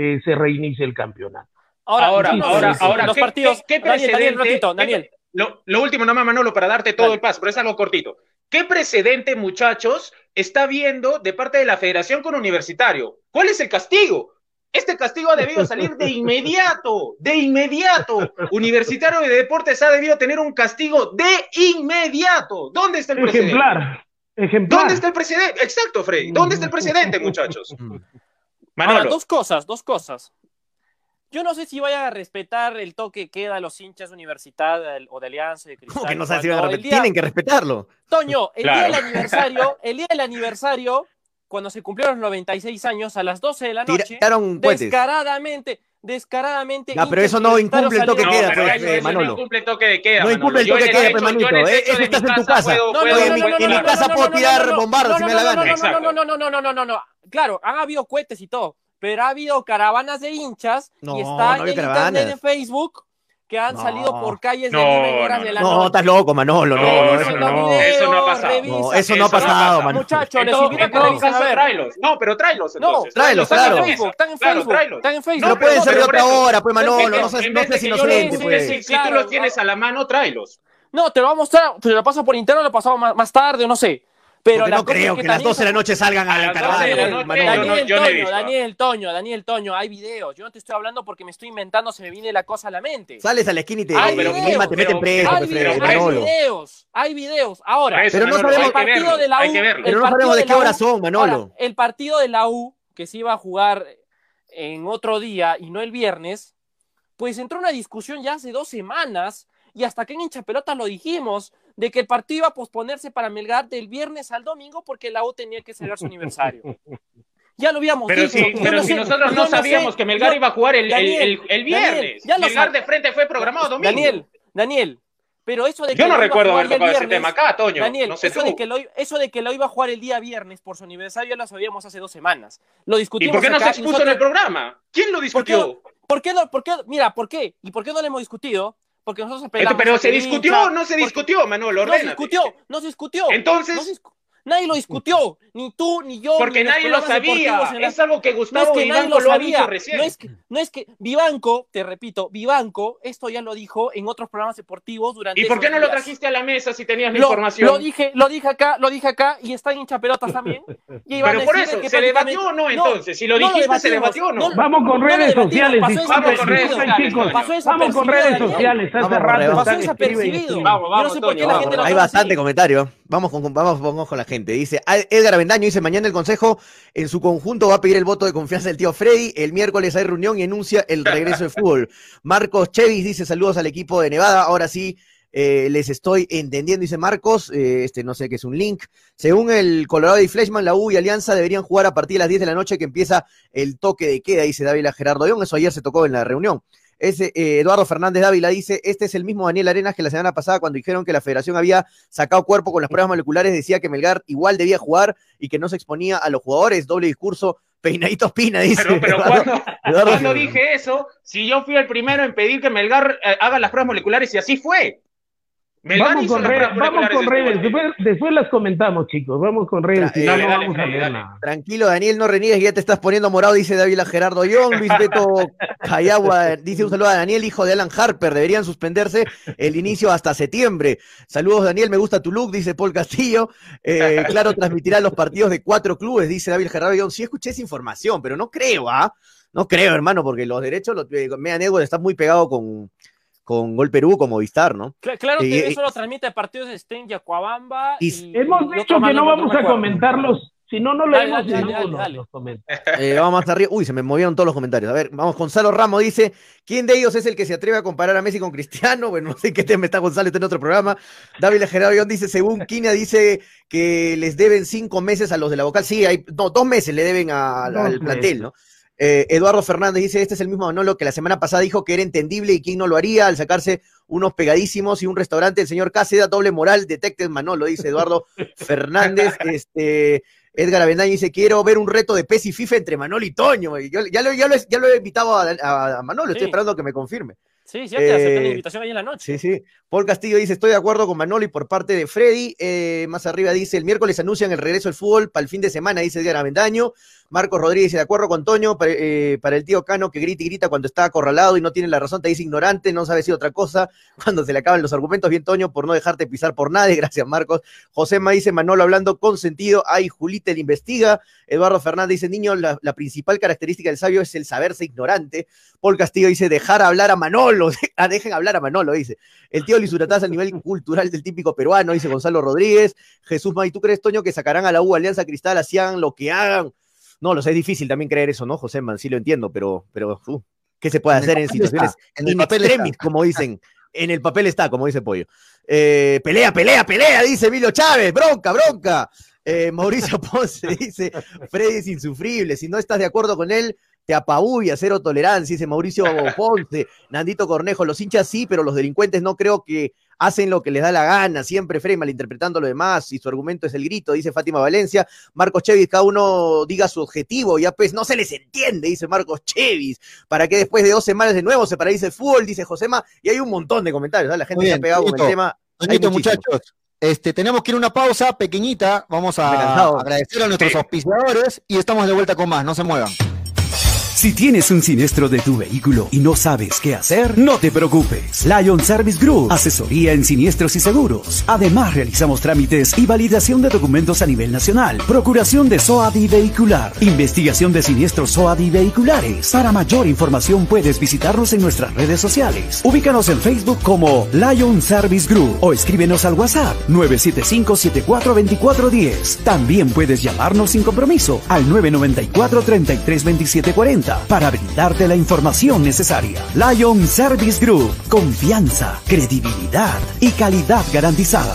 eh, se reinicie el campeonato. Ahora, ahora, ahora, ahora, los partidos. ¿Qué, precedente? Daniel, Lo, último, nada más, Manolo, para darte todo el paso, pero es algo cortito. ¿Qué precedente, muchachos, está viendo de parte de la Federación con Universitario? ¿Cuál es el castigo? Este castigo ha debido salir de inmediato, de inmediato. Universitario de Deportes ha debido tener un castigo de inmediato. ¿Dónde está el precedente? Ejemplar. ¿Dónde está el presidente? Exacto, Freddy. ¿Dónde está el presidente, muchachos? Ahora, dos cosas, dos cosas. Yo no sé si vayan a respetar el toque que queda a los hinchas de Universidad o de Alianza de ¿Cómo que no saben si van a respetar? Tienen que respetarlo. Toño, el día del aniversario, el día del aniversario, cuando se cumplieron los 96 años, a las 12 de la noche, descaradamente, descaradamente. No, pero eso no incumple el toque de queda, pues, eh, Manolo. No incumple el toque de queda. No incumple el toque de queda, pues, Manito. Eso estás en tu casa. En mi casa puedo tirar bombardos si me da la gana. No, no, no, no, no, no, no, no. Claro, han habido cohetes y todo, pero ha habido caravanas de hinchas y está en internet de Facebook que han salido por calles de Lima de la No, estás loco, Manolo. No, no, eso no, eso no ha pasado. No, eso no ha pasado, Manolo. Muchachos, les invito a que revisen a ver. Tráelos. No, pero tráelos entonces. No, tráelos, claro. Están en Facebook, están en Facebook. Están en Facebook. No pueden ser de otra hora, pues, Manolo. No sé si inocente, pues. Si tú los tienes a la mano, tráelos. No, te lo vamos a mostrar, te lo paso por interno, lo pasamos más tarde, no sé. Pero no creo que, las 12 de la noche salgan a la caravana. Daniel, Toño, Daniel Toño, Daniel Toño, hay videos. Yo no te estoy hablando porque me estoy inventando, se me viene la cosa a la mente. Sales a la esquina y te, hay videos, te meten preso. Hay, videos, hay videos, hay videos. Ahora, pero no sabemos, el partido de la U, pero no sabemos de qué hora son, Manolo. el partido de la U, que se iba a jugar en otro día y no el viernes, pues entró una discusión ya hace dos semanas y hasta que en hincha pelota lo dijimos de que el partido iba a posponerse para Melgar del viernes al domingo porque la U tenía que celebrar su aniversario. Ya lo habíamos Pero, dicho. si, pero no si sé, nosotros no sé, sabíamos que Melgar yo- iba a jugar el, el- Daniel, el- el viernes. Daniel, ya lo Melgar de frente fue programado domingo. Daniel, Daniel, pero eso de que Yo no lo iba a recuerdo jugar haber tocado ese tema acá, Toño. Daniel, no sé eso, tú. de que lo, eso de que lo iba a jugar el día viernes por su aniversario ya lo sabíamos hace dos semanas. Lo ¿Y discutimos por qué no se y expuso en el programa? ¿Quién lo ¿Por qué, discutió? por qué no? ¿Por qué? Mira, ¿por qué? ¿Y por qué no lo hemos discutido? Porque nosotros apelamos pero se discutió hincha- no se discutió, Manolo, No se ordénate. discutió, no se discutió. Entonces- No se discu- nadie lo discutió, ni tú, ni yo. Porque ni nadie lo sabía. la- Es algo que No es Gustavo que nadie Vivanco lo lo ha dicho recién. No es que, no es que Vivanco, te repito, Vivanco, esto ya lo dijo en otros programas deportivos durante. ¿Y por qué no lo trajiste a la mesa si tenías la Lo, información? lo dije, lo dije acá, lo dije acá y está en hinchapelotas también. Y iban Pero por eso, que ¿se debatió o no entonces? Si lo no dijiste, ¿se debatió o no? Vamos con no redes sociales, Vamos con redes sociales, Vamos con desapercibido, redes sociales, hace rato están Pasó desapercibido. Vamos, Yo no vamos, sé por qué Toño, la vamos. gente lo Hay bastante comentario. Vamos con, vamos, vamos con la gente. Dice "Al- Edgar Avendaño dice mañana el consejo en su conjunto va a pedir el voto de confianza del tío Freddy. El miércoles hay reunión y enuncia el regreso de fútbol. Marcos Chevis dice saludos al equipo de Nevada. Ahora sí eh, les estoy entendiendo, dice Marcos. Eh, este no sé qué es un link. Según el Colorado y Fleshman, la U y Alianza deberían jugar a partir de las 10 de la noche que empieza el toque de queda, dice Dávila Gerardo León. Eso ayer se tocó en la reunión. Ese, eh, Eduardo Fernández Dávila dice, este es el mismo Daniel Arenas que la semana pasada cuando dijeron que la federación había sacado cuerpo con las pruebas moleculares, decía que Melgar igual debía jugar y que no se exponía a los jugadores, doble discurso, peinaditos pina, dice. Pero, pero Eduardo- cuando, Eduardo- cuando dije eso, si yo fui el primero en pedir que Melgar eh, haga las pruebas moleculares y así fue. Melgar Vamos con redes, vamos con redes. Después, después las comentamos, chicos. Vamos con redes. Tra- eh, no, dale, dale, vamos a leer. Tranquilo, Daniel, no reniegues, ya te estás poniendo morado, dice Dávila Gerardo Young. Luis Beto Cayagua dice un saludo a Daniel, hijo de Alan Harper. Deberían suspenderse el inicio hasta septiembre. Saludos, Daniel, me gusta tu look, dice Paul Castillo. Eh, claro, transmitirá los partidos de cuatro clubes, dice Dávila Gerardo Young. Sí escuché esa información, pero no creo, ¿ah? No creo, hermano, porque los derechos, los, eh, Media Network está muy pegado con, con Gol Perú, como Movistar, ¿no? Cla- Claro, Y- TV y- solo transmite partidos de Sten y Acuabamba. Y- Hemos dicho que no vamos a comentarlos. Si no, no leemos dale, dale, ninguno dale. Eh, vamos más arriba. Uy, se me movieron todos los comentarios. A ver, vamos, Gonzalo Ramos dice, ¿quién de ellos es el que se atreve a comparar a Messi con Cristiano? Bueno, no sé qué tema está Gonzalo, está en otro programa. David Gerardo dice, según Quina, dice que les deben cinco meses a los de la vocal. Sí, hay, no, dos meses le deben a- al plantel, meses. ¿no? Eh, Eduardo Fernández dice, este es el mismo Manolo que la semana pasada dijo que era entendible y quién no lo haría al sacarse unos pegadísimos y un restaurante, el señor Cáceda, doble moral, detected Manolo, dice Eduardo Fernández. Este, Edgar Avendaño dice, quiero ver un reto de PES y FIFA entre Manolo y Toño. Y Yo, ya, lo, ya, lo, he- ya lo he invitado a, a- a Manolo, estoy Sí. esperando que me confirme. Sí, ya te acepté la Eh, invitación ahí en la noche. Sí, sí. Paul Castillo dice, estoy de acuerdo con Manolo y por parte de Freddy. Eh, más arriba dice, el miércoles anuncian el regreso del fútbol para el fin de semana, dice Edgar Avendaño. Marcos Rodríguez de acuerdo con Toño, para, eh, para el tío Cano que grita y grita cuando está acorralado y no tiene la razón, te dice ignorante, no sabe decir otra cosa. Cuando se le acaban los argumentos, bien Toño, por no dejarte pisar por nadie. Gracias, Marcos. José Ma dice, Manolo hablando con sentido. Ay, Julita le investiga. Eduardo Fernández dice, niño, la, principal característica del sabio es el saberse ignorante. Paul Castillo dice, dejar hablar a Manolo. Ah, Dejen hablar a Manolo, dice. El tío Lizurataz a nivel cultural del típico peruano, dice Gonzalo Rodríguez. Jesús May, ¿tú crees, Toño, que sacarán a la U Alianza Cristal, hagan lo que hagan? No, lo sé, es difícil también creer eso, ¿no, José Man? Sí lo entiendo, pero, pero uh, ¿qué se puede En hacer en situaciones en el in papel extremis, como dicen? En el papel está, como dice Pollo. Eh, pelea, pelea, pelea, dice Emilio Chávez, bronca, bronca. Eh, Mauricio Ponce dice, Freddy es insufrible, si no estás de acuerdo con él, te apabulla, cero tolerancia, dice Mauricio Ponce, Nandito Cornejo, los hinchas sí, pero los delincuentes no creo que hacen lo que les da la gana, siempre Freddy malinterpretando lo demás, y su argumento es el grito, dice Fátima Valencia, Marcos Chevis, cada uno diga su objetivo, ya pues no se les entiende, dice Marcos Chevis, para que después de dos semanas de nuevo se paralice el fútbol, dice Josema, y hay un montón de comentarios, la gente se ha pegado con el tema. muchachos, este, tenemos que ir a una pausa pequeñita. Vamos a agradecer a nuestros auspiciadores y estamos de vuelta con más. No se muevan. Si tienes un siniestro de tu vehículo y no sabes qué hacer, no te preocupes. Lion Service Group, asesoría en siniestros y seguros. Además, realizamos trámites y validación de documentos a nivel nacional, procuración de SOAD y vehicular, investigación de siniestros SOAD y vehiculares. Para mayor información puedes visitarnos en nuestras redes sociales. Ubícanos en Facebook como Lion Service Group o escríbenos al WhatsApp 975-742410. También puedes llamarnos sin compromiso al 994-332740 para brindarte la información necesaria. Lion Service Group. Confianza, credibilidad y calidad garantizada.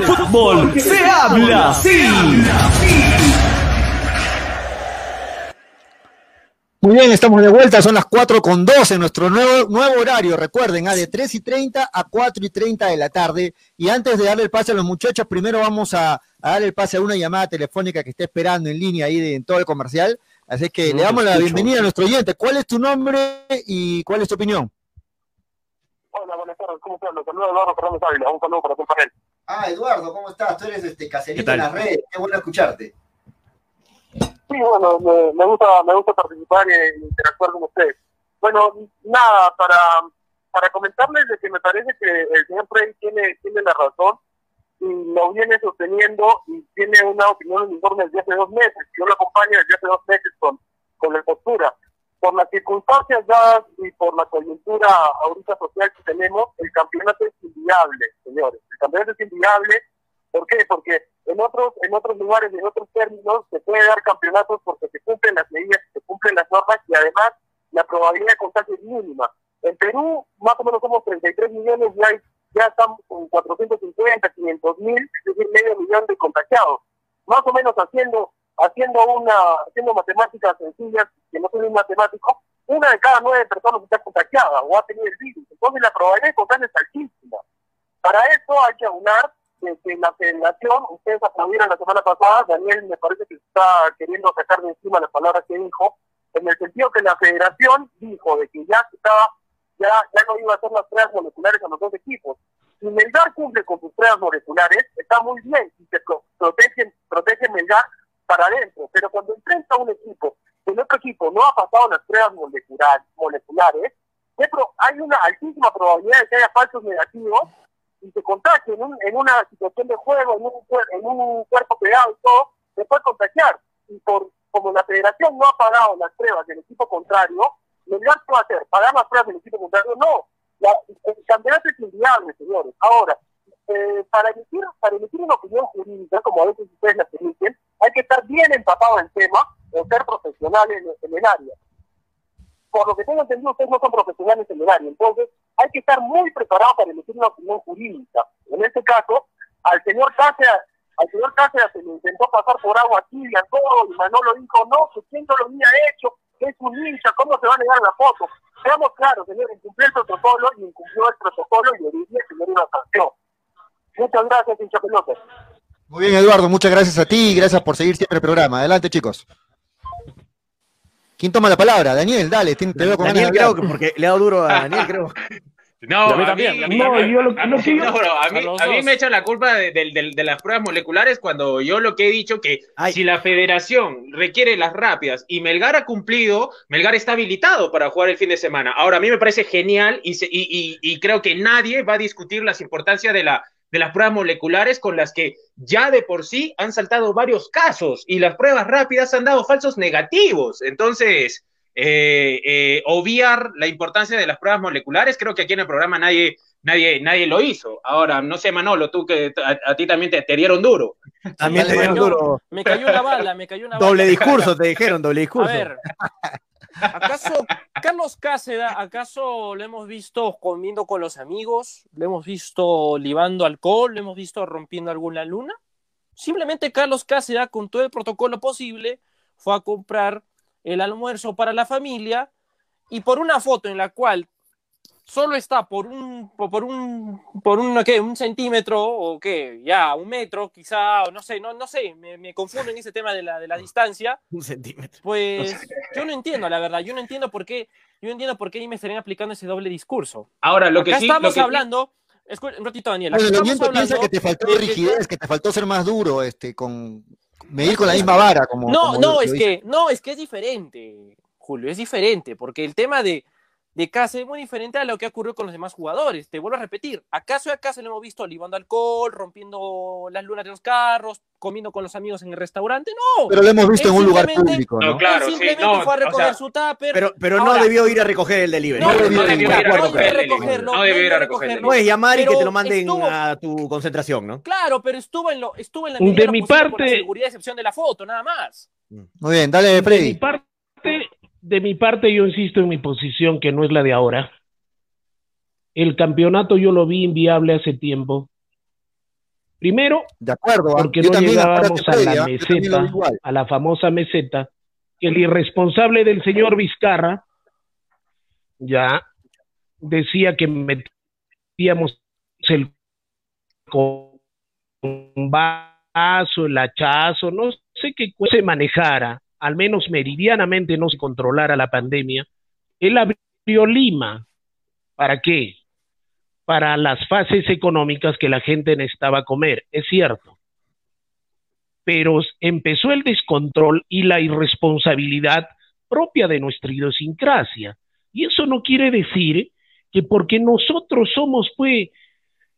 fútbol se habla así. Muy bien, estamos de vuelta, son las 4 con 12 en nuestro nuevo, nuevo horario, recuerden, ah, de 3 y 30 a 4 y 30 de la tarde. Y antes de darle el pase a los muchachos, primero vamos a, a darle el pase a una llamada telefónica que está esperando en línea ahí de, en todo el comercial. Así que No le damos la escucho. bienvenida a nuestro oyente. ¿Cuál es tu nombre y cuál es tu opinión? Hola, buenas tardes, ¿cómo estás? Los saluda Eduardo Fernández Ávila, un saludo para tu panel. Ah, Eduardo, ¿cómo estás? Tú eres este caserito en las redes, qué bueno escucharte. Sí, bueno, me, me gusta, me gusta participar e interactuar con ustedes. Bueno, nada, para, para comentarles de que me parece que el señor Frey tiene, tiene la razón y lo viene sosteniendo y tiene una opinión uniforme desde hace dos meses. Yo lo acompaño desde hace dos meses con, con la postura. Por las circunstancias dadas y por la coyuntura ahorita social que tenemos, el campeonato es inviable, señores. El campeonato es inviable. ¿Por qué? Porque en otros, en otros lugares, en otros términos, se puede dar campeonatos porque se cumplen las medidas, se cumplen las normas y además la probabilidad de contagio es mínima. En Perú, más o menos somos 33 millones y hay, ya estamos con 450, 500 mil, es decir, medio millón de contagiados. Más o menos haciendo haciendo una haciendo matemáticas sencillas, que no soy un matemático, una de cada nueve personas está contagiada o ha tenido el virus. Entonces la probabilidad de contagio es altísima. Para eso hay que aunar que, la federación, ustedes aplaudieron la semana pasada, Daniel me parece que está queriendo sacar de encima las palabras que dijo, en el sentido que la federación dijo de que ya estaba, ya, ya no iba a hacer las pruebas moleculares a los dos equipos. Si Melgar cumple con sus pruebas moleculares, está muy bien y se pro- protege, protege Melgar para adentro, pero cuando enfrenta a un equipo, el otro equipo no ha pasado las pruebas molecular, moleculares, ¿qué pro- hay una altísima probabilidad de que haya falsos negativos y se contagie en, un- en una situación de juego, en un, en un cuerpo pegado y todo, se puede contagiar. Y por como la federación no ha pagado las pruebas del equipo contrario, Melgar puede hacer, pagar las pruebas del equipo contrario, no. La- el campeonato es inviable, señores. Ahora, eh, para emitir para emitir una opinión jurídica, como a veces ustedes la emiten, hay que estar bien empapado en el tema o ser profesional en, en el área. Por lo que tengo entendido, ustedes no son profesionales en el área, entonces hay que estar muy preparado para emitir una opinión jurídica. En este caso, al señor Cáceres, al señor Cáceres se le intentó pasar por agua tibia todo, y Manolo dijo, no, que quién no lo había hecho, que es un hincha, ¿cómo se va a negar la foto? Seamos claros, señor, incumplió el protocolo y incumplió el protocolo y hoy día el señor una sanción. Muchas gracias, hincha pelotas. Muy bien, Eduardo, muchas gracias a ti y gracias por seguir siempre el programa. Adelante, chicos. ¿Quién toma la palabra? Daniel, dale, te, te veo con Daniel creo que porque le ha dado duro a Daniel, creo. No, a mí también, a mí No, también. yo lo, a lo mí- que yo- no, bro, a mí, A los a mí dos. me echan la culpa de, de- de- de las pruebas moleculares cuando yo lo que he dicho que Ay. si la federación requiere las rápidas y Melgar ha cumplido, Melgar está habilitado para jugar el fin de semana. Ahora, a mí me parece genial y, se- y- y- y creo que nadie va a discutir las importancias de, la, de las pruebas moleculares con las que ya de por sí han saltado varios casos y las pruebas rápidas han dado falsos negativos. Entonces, eh, eh, obviar la importancia de las pruebas moleculares. Creo que aquí en el programa nadie, nadie, nadie lo hizo. Ahora, no sé, Manolo, tú que a, ti también te, te, dieron duro. También te dieron duro. Me cayó una bala, me cayó una bala. Doble discurso, te dijeron, doble discurso. A ver, ¿acaso Carlos Cáceda, acaso lo hemos visto comiendo con los amigos? ¿Lo hemos visto libando alcohol? ¿Lo hemos visto rompiendo alguna luna? Simplemente Carlos Cáceda, con todo el protocolo posible, fue a comprar el almuerzo para la familia y por una foto en la cual solo está por un por un por un ¿qué? un centímetro o qué ya un metro quizá no sé no no sé me, me confundo en ese tema de la, de la distancia. Un centímetro. Pues yo no entiendo la verdad yo no entiendo por qué yo no entiendo por qué me estarían aplicando ese doble discurso. Ahora lo que Acá sí estamos lo que hablando un ratito Daniel bueno, el oyente piensa que te faltó rigidez que te faltó ser más duro este con medir con la misma vara como no como no lo es que no es que es diferente Julio es diferente porque el tema de de casa es muy diferente a lo que ha ocurrido con los demás jugadores. Te vuelvo a repetir, ¿acaso acaso lo hemos visto libando alcohol, rompiendo las lunas de los carros, comiendo con los amigos en el restaurante? No. Pero lo hemos visto Él en un lugar simplemente- público, ¿no? No, claro, Él sí, simplemente no, fue a o recoger sea, su tupper. Pero, pero Ahora, no debió ir a recoger el delivery. No, no no, debió ir a no recoger debe el delivery. recogerlo, No debió ir a debe recoger el recogerlo. No es llamar y que te lo manden estuvo- a tu concentración, ¿no? Claro, pero estuvo en lo, estuvo en la De mi posible por la parte- seguridad excepción de la foto, nada más. Muy bien, dale, De mi Freddy. parte, de mi parte, yo insisto en mi posición que no es la de ahora. El campeonato yo lo vi inviable hace tiempo. Primero, De acuerdo, ¿ah? porque no llegábamos a la meseta, a la famosa meseta, que el irresponsable del señor Vizcarra ya decía que metíamos el vaso, el hachazo, no sé qué se manejara, al menos meridianamente no se controlara la pandemia. Él abrió Lima. ¿Para qué? Para las fases económicas que la gente necesitaba comer, es cierto. Pero empezó el descontrol y la irresponsabilidad propia de nuestra idiosincrasia. Y eso no quiere decir que porque nosotros somos, pues,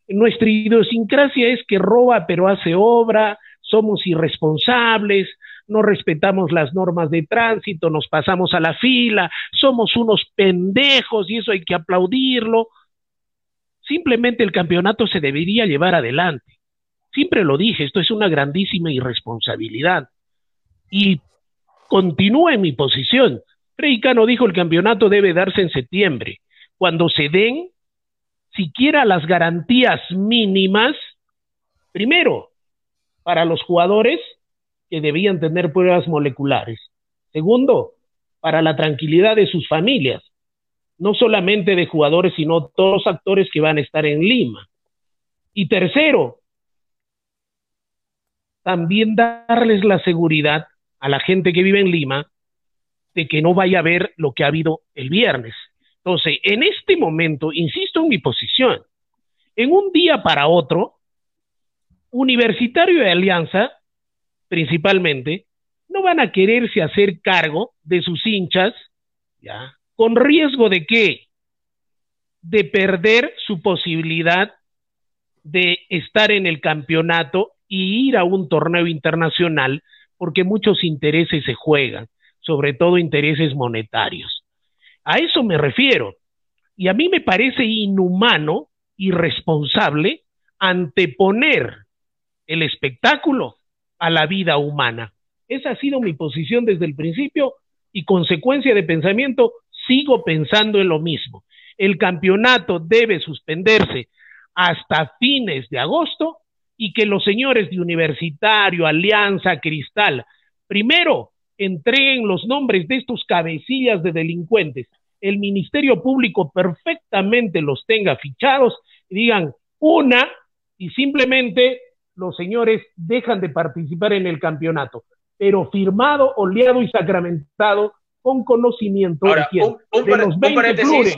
nuestra idiosincrasia es que roba pero hace obra, somos irresponsables, no respetamos las normas de tránsito, nos pasamos a la fila, somos unos pendejos y eso hay que aplaudirlo. Simplemente el campeonato se debería llevar adelante. Siempre lo dije, esto es una grandísima irresponsabilidad. Y continúa en mi posición. Freddy Cano dijo el campeonato debe darse en septiembre. Cuando se den siquiera las garantías mínimas, primero, para los jugadores que debían tener pruebas moleculares. Segundo, para la tranquilidad de sus familias, no solamente de jugadores, sino todos los actores que van a estar en Lima. Y tercero, también darles la seguridad a la gente que vive en Lima de que no vaya a haber lo que ha habido el viernes. Entonces, en este momento, insisto en mi posición, en un día para otro, Universitario de Alianza, principalmente, no van a quererse hacer cargo de sus hinchas, ¿ya? ¿Con riesgo de qué? De perder su posibilidad de estar en el campeonato y ir a un torneo internacional, porque muchos intereses se juegan, sobre todo intereses monetarios. A eso me refiero. Y a mí me parece inhumano, irresponsable, anteponer el espectáculo a la vida humana. Esa ha sido mi posición desde el principio y consecuencia de pensamiento, sigo pensando en lo mismo. El campeonato debe suspenderse hasta fines de agosto y que los señores de Universitario, Alianza, Cristal, primero entreguen los nombres de estos cabecillas de delincuentes, el Ministerio Público perfectamente los tenga fichados y digan una y simplemente los señores dejan de participar en el campeonato, pero firmado, oleado y sacramentado con conocimiento Ahora, de, quién? un- un de par- los un 20 paréntesis. clubes.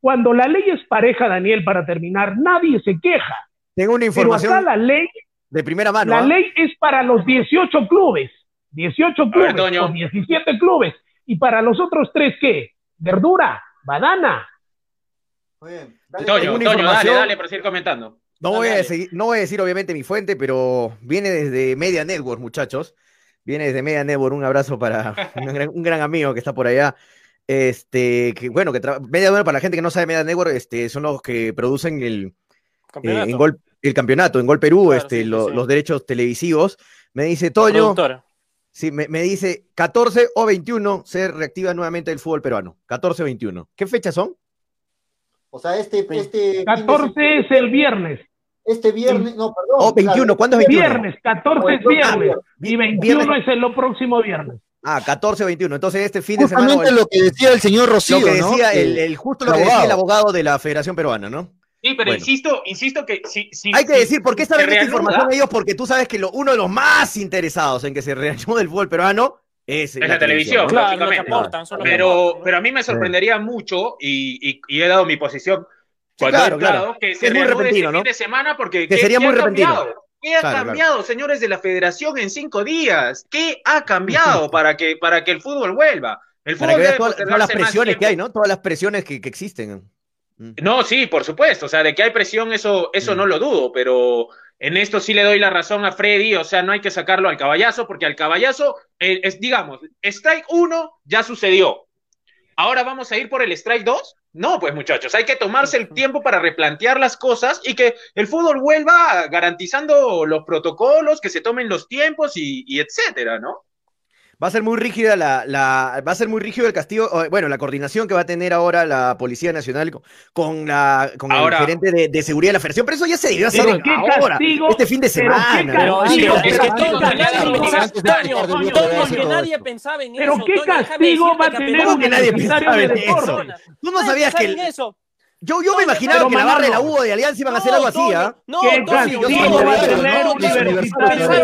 Cuando la ley es pareja, Daniel, para terminar, nadie se queja. Tengo una Pero información acá la ley, de primera mano. la ¿ah? ley es para los 18 clubes, 18 ver, clubes Toño. o 17 clubes. ¿Y para los otros tres qué? Verdura, banana. Muy bien. Dale, Toño, Toño, dale, dale, para seguir comentando. No voy, a decir, no voy a decir obviamente mi fuente, pero viene desde Media Network, muchachos. Viene desde Media Network, un abrazo para un gran, un gran amigo que está por allá. Este, que bueno, que Media Network, para la gente que no sabe Media Network, este, son los que producen el, eh, Campeonato. en Gol, el campeonato, en Gol Perú, Claro, este, sí, sí, lo- sí. los derechos televisivos. Me dice, Toño, sí, me, me dice 14 o 21 se reactiva nuevamente el fútbol peruano. 14 o 21. ¿Qué fechas son? O sea, este, este, fin de 14 es el viernes. Este viernes, no, perdón. Oh, 21, claro, ¿cuándo es 21? Viernes, 14 es Ah, viernes. Y 21 viernes. es el lo próximo viernes. Ah, 14 o 21. Entonces este fin de semana... Justamente lo que decía el señor Rocío, lo que ¿no? decía Que- el, el- justo lo el que decía el abogado. de la Federación Peruana, ¿no? Sí, pero Bueno. insisto, insisto que si, si- Hay que decir por qué saben esta información ellos, porque tú sabes que lo- uno de los más interesados en que se reanude el fútbol peruano es, Es la televisión, ¿no? Claro, lógicamente. aportan, Pero, ¿no? pero a mí me sorprendería mucho y, y- y he dado mi posición cuando claro, claro. que Es se muy repentino, ¿no? fin de semana porque Que ¿qué- sería qué muy ha repentino. cambiado? ¿Qué ha Claro, claro. cambiado, señores de la federación, en cinco días? ¿Qué ha cambiado para que, para que el fútbol vuelva? El Para fútbol debe todas, todas las presiones que hay, ¿no? Todas las presiones que, que existen. Mm. No, sí, por supuesto. O sea, de que hay presión, eso, eso Mm. no lo dudo, pero en esto sí le doy la razón a Freddy. O sea, no hay que sacarlo al caballazo, porque al caballazo, eh, es, digamos, strike 1 ya sucedió. Ahora vamos a ir por el strike 2. No, pues muchachos, hay que tomarse el tiempo para replantear las cosas y que el fútbol vuelva garantizando los protocolos, que se tomen los tiempos y, y etcétera, ¿no? Va a ser muy rígida la, la- va a ser muy rígido el castigo, bueno, la coordinación que va a tener ahora la Policía Nacional con, con la con Ahora- el gerente de, de seguridad de la Federación, pero eso ya se debió hacer Pero en qué ahora, castigo, este fin de pero qué semana. Pero es que, pero qué nadie castigo. pensaba, que nadie en Pero eso. qué Toño, déjame castigo va a tener ¿Cómo un que nadie pensaba en eso? Tú no sabías que eso. yo, yo me imaginaba pero que la barra de la U de Alianza iban a hacer No, algo así, ¿ah? No, ¿Qué no,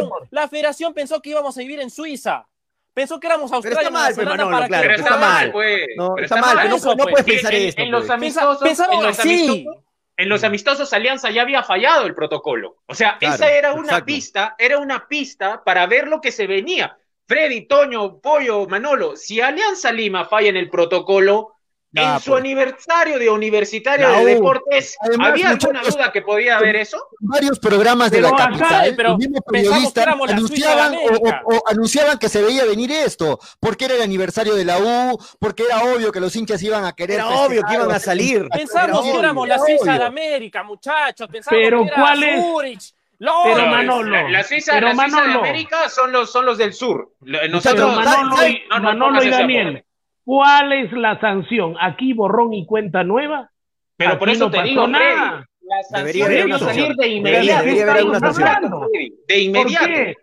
no? La federación pensó que íbamos a vivir en Suiza. Pensó que éramos Pero Australia, está mal, pues, Manolo, para claro, que Pero está está mal, pues. No, Pero está mal, mal. no, eso, no pues. puedes pensar en, esto. en los pues. amistosos, en los así. amistosos, en los amistosos Alianza ya había fallado el protocolo. O sea, Claro, esa era una exacto. pista, era una pista para ver lo que se venía. Freddy, Toño, Pollo, Manolo, si Alianza Lima falla en el protocolo, En su pues. aniversario de Universitario La de. Deportes, Además, ¿había alguna muchachos, duda que podía haber eso? varios programas de Pero la acá, capital, pero mismos pensamos periodistas la de anunciaban o, o- o anunciaban que se veía venir esto, porque era el aniversario de la U, porque era obvio que los hinchas iban a querer Era festejar, obvio que iban a salir. Pensamos Era que éramos la Suiza de. América, muchachos. Pensamos Pero que era ¿cuál es? Zurich. Pero. Manolo, la, la Suiza, pero la Suiza de Manolo. América son los, son los del sur. Pero Nosotros, Manolo y, no nos Manolo y Daniel. ¿Cuál es la sanción? ¿Aquí borrón y cuenta nueva? Pero por eso no te digo, Freddy, nada. la sanción salir de inmediato. debería haber sanción. De ¿Por inmediato. qué?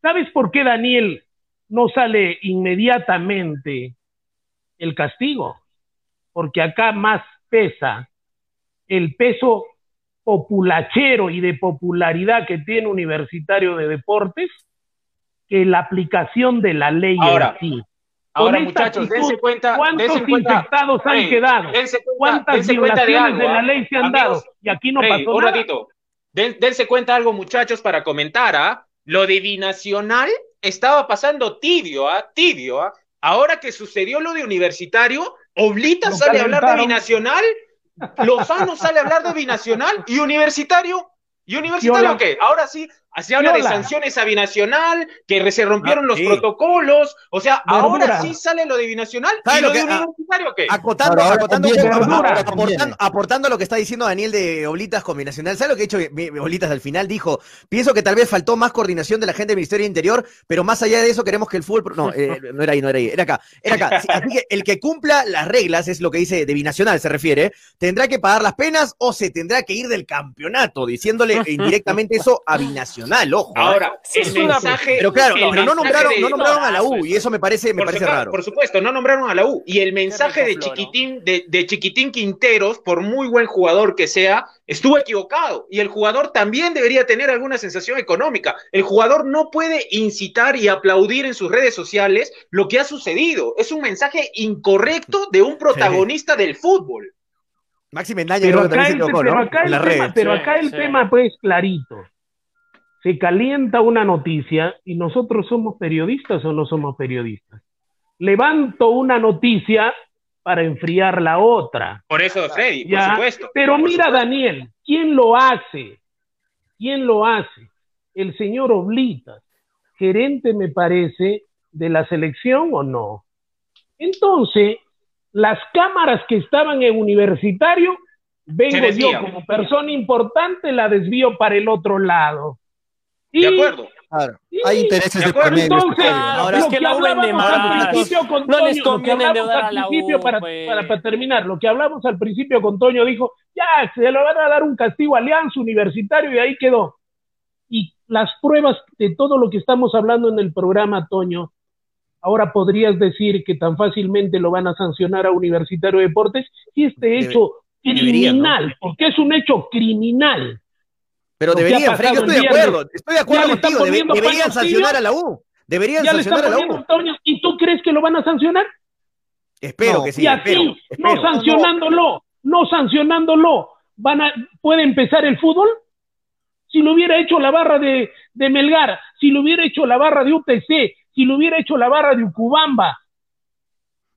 ¿Sabes por qué Daniel no sale inmediatamente el castigo? Porque acá más pesa el peso populachero y de popularidad que tiene Universitario de Deportes que la aplicación de la ley Ahora, en sí. Ahora, Con muchachos, actitud, dense cuenta. ¿Cuántos dense cuenta han quedado? dense cuenta- ¿Cuántas de violaciones algo, de la ¿ah? ley se han Amigos, dado? Y aquí no pasó un nada. ratito. Den- dense cuenta algo, muchachos, para comentar, ¿ah? Lo de binacional estaba pasando tibio, ¿ah? Tibio, ¿ah? Ahora que sucedió lo de universitario, Oblita sale a hablar de binacional, Lozano sale a hablar de binacional y universitario. ¿Y universitario qué? Ahora sí, se habla de sanciones a binacional, que se rompieron Ah, los sí. protocolos. O sea, ahora sí sale lo de binacional. ¿Sabe ¿Y lo lo de que- ah, universitario qué? Acotando, Ahora, ahora acotando, aportando, aportando lo que está diciendo Daniel de Oblitas Combinacional. ¿Sabes lo que ha hecho Oblitas al final? Dijo, pienso que tal vez faltó más coordinación de la gente del Ministerio del Interior, pero más allá de eso queremos que el fútbol... No, eh, no era ahí, no era ahí, era acá, era acá. Sí, así que el que cumpla las reglas, es lo que dice de binacional se refiere, tendrá que pagar las penas o se tendrá que ir del campeonato, diciéndole indirectamente eso a binacional, ojo. ¿eh? Ahora, el es una- mensaje. Pero claro, pero no nombraron, no nombraron a la U y eso me parece, me por, parece supuesto, raro. por supuesto, no nombraron a la U. Y el mensaje de. Chiquitín, de, de Chiquitín Quinteros, por muy buen jugador que sea, estuvo equivocado. Y el jugador también debería tener alguna sensación económica. El jugador no puede incitar y aplaudir en sus redes sociales lo que ha sucedido. Es un mensaje incorrecto de un protagonista del fútbol. Maxi Mendaña Pero creo que acá, también el, se equivocó, pero ¿no? acá En el las tema, pero acá el sí. tema pues clarito. Se calienta una noticia y nosotros somos periodistas o no somos periodistas. Levanto una noticia para enfriar la otra. Por eso, Freddy, por supuesto. Pero por mira, supuesto. Daniel, ¿quién lo hace? ¿Quién lo hace? El señor Oblitas. gerente, me parece, de la selección o no. Entonces, las cámaras que estaban en universitario, vengo yo como persona importante, la desvío para el otro lado. Y, De acuerdo. Claro, Sí, hay intereses de acuerdo, medio. Entonces, Claro, Ahora es lo que que la hablábamos al principio con No les Toño, lo que conviene endeudar al a la principio U, para, para, para terminar, lo que hablamos al principio con Toño dijo, ya, se lo van a dar un castigo a Alianza Universitario y ahí quedó. Y las pruebas de todo lo que estamos hablando en el programa, Toño, ahora podrías decir que tan fácilmente lo van a sancionar a Universitario de Deportes si este Debe- hecho criminal, porque es un hecho criminal. Pero deberían, Freddy, yo estoy de acuerdo, estoy de acuerdo contigo, debe- deberían sancionar a la U. Deberían Ya sancionar a la U. ¿y tú crees que lo van a sancionar? Espero No, que sí, y así, espero, no sancionándolo, no sancionándolo, van a, puede empezar el fútbol. Si lo hubiera hecho la barra de, de Melgar, si lo hubiera hecho la barra de UTC, si lo hubiera hecho la barra de Ucubamba,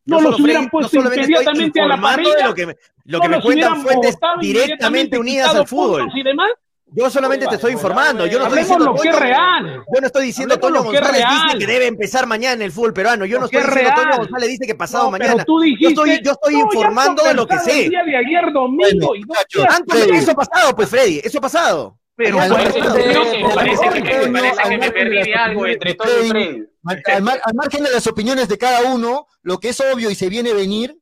no los hubieran no puesto inmediatamente a la de parrilla, lo que me, lo no que me cuentan fuentes directamente unidas al fútbol. y demás. Yo solamente te estoy informando, yo no estoy Hablemos diciendo lo que es Toño- real. Yo no estoy diciendo Hablemos Toño lo que González dice que debe empezar mañana en el fútbol peruano. Yo Lo no estoy es diciendo Toño real. González dice que pasado No, pero mañana. tú dijiste, yo estoy, yo estoy no, informando de lo que sé. El día de ayer domingo Bueno, y días Antes eso ha pasado, pues Freddy, eso ha pasado. Pero Al Me margen parece, que, me Toño, parece al que me margen de algo entre opiniones Toño y de Freddy. Al, al mar- al margen de las opiniones de cada uno, lo que es obvio y se viene a venir,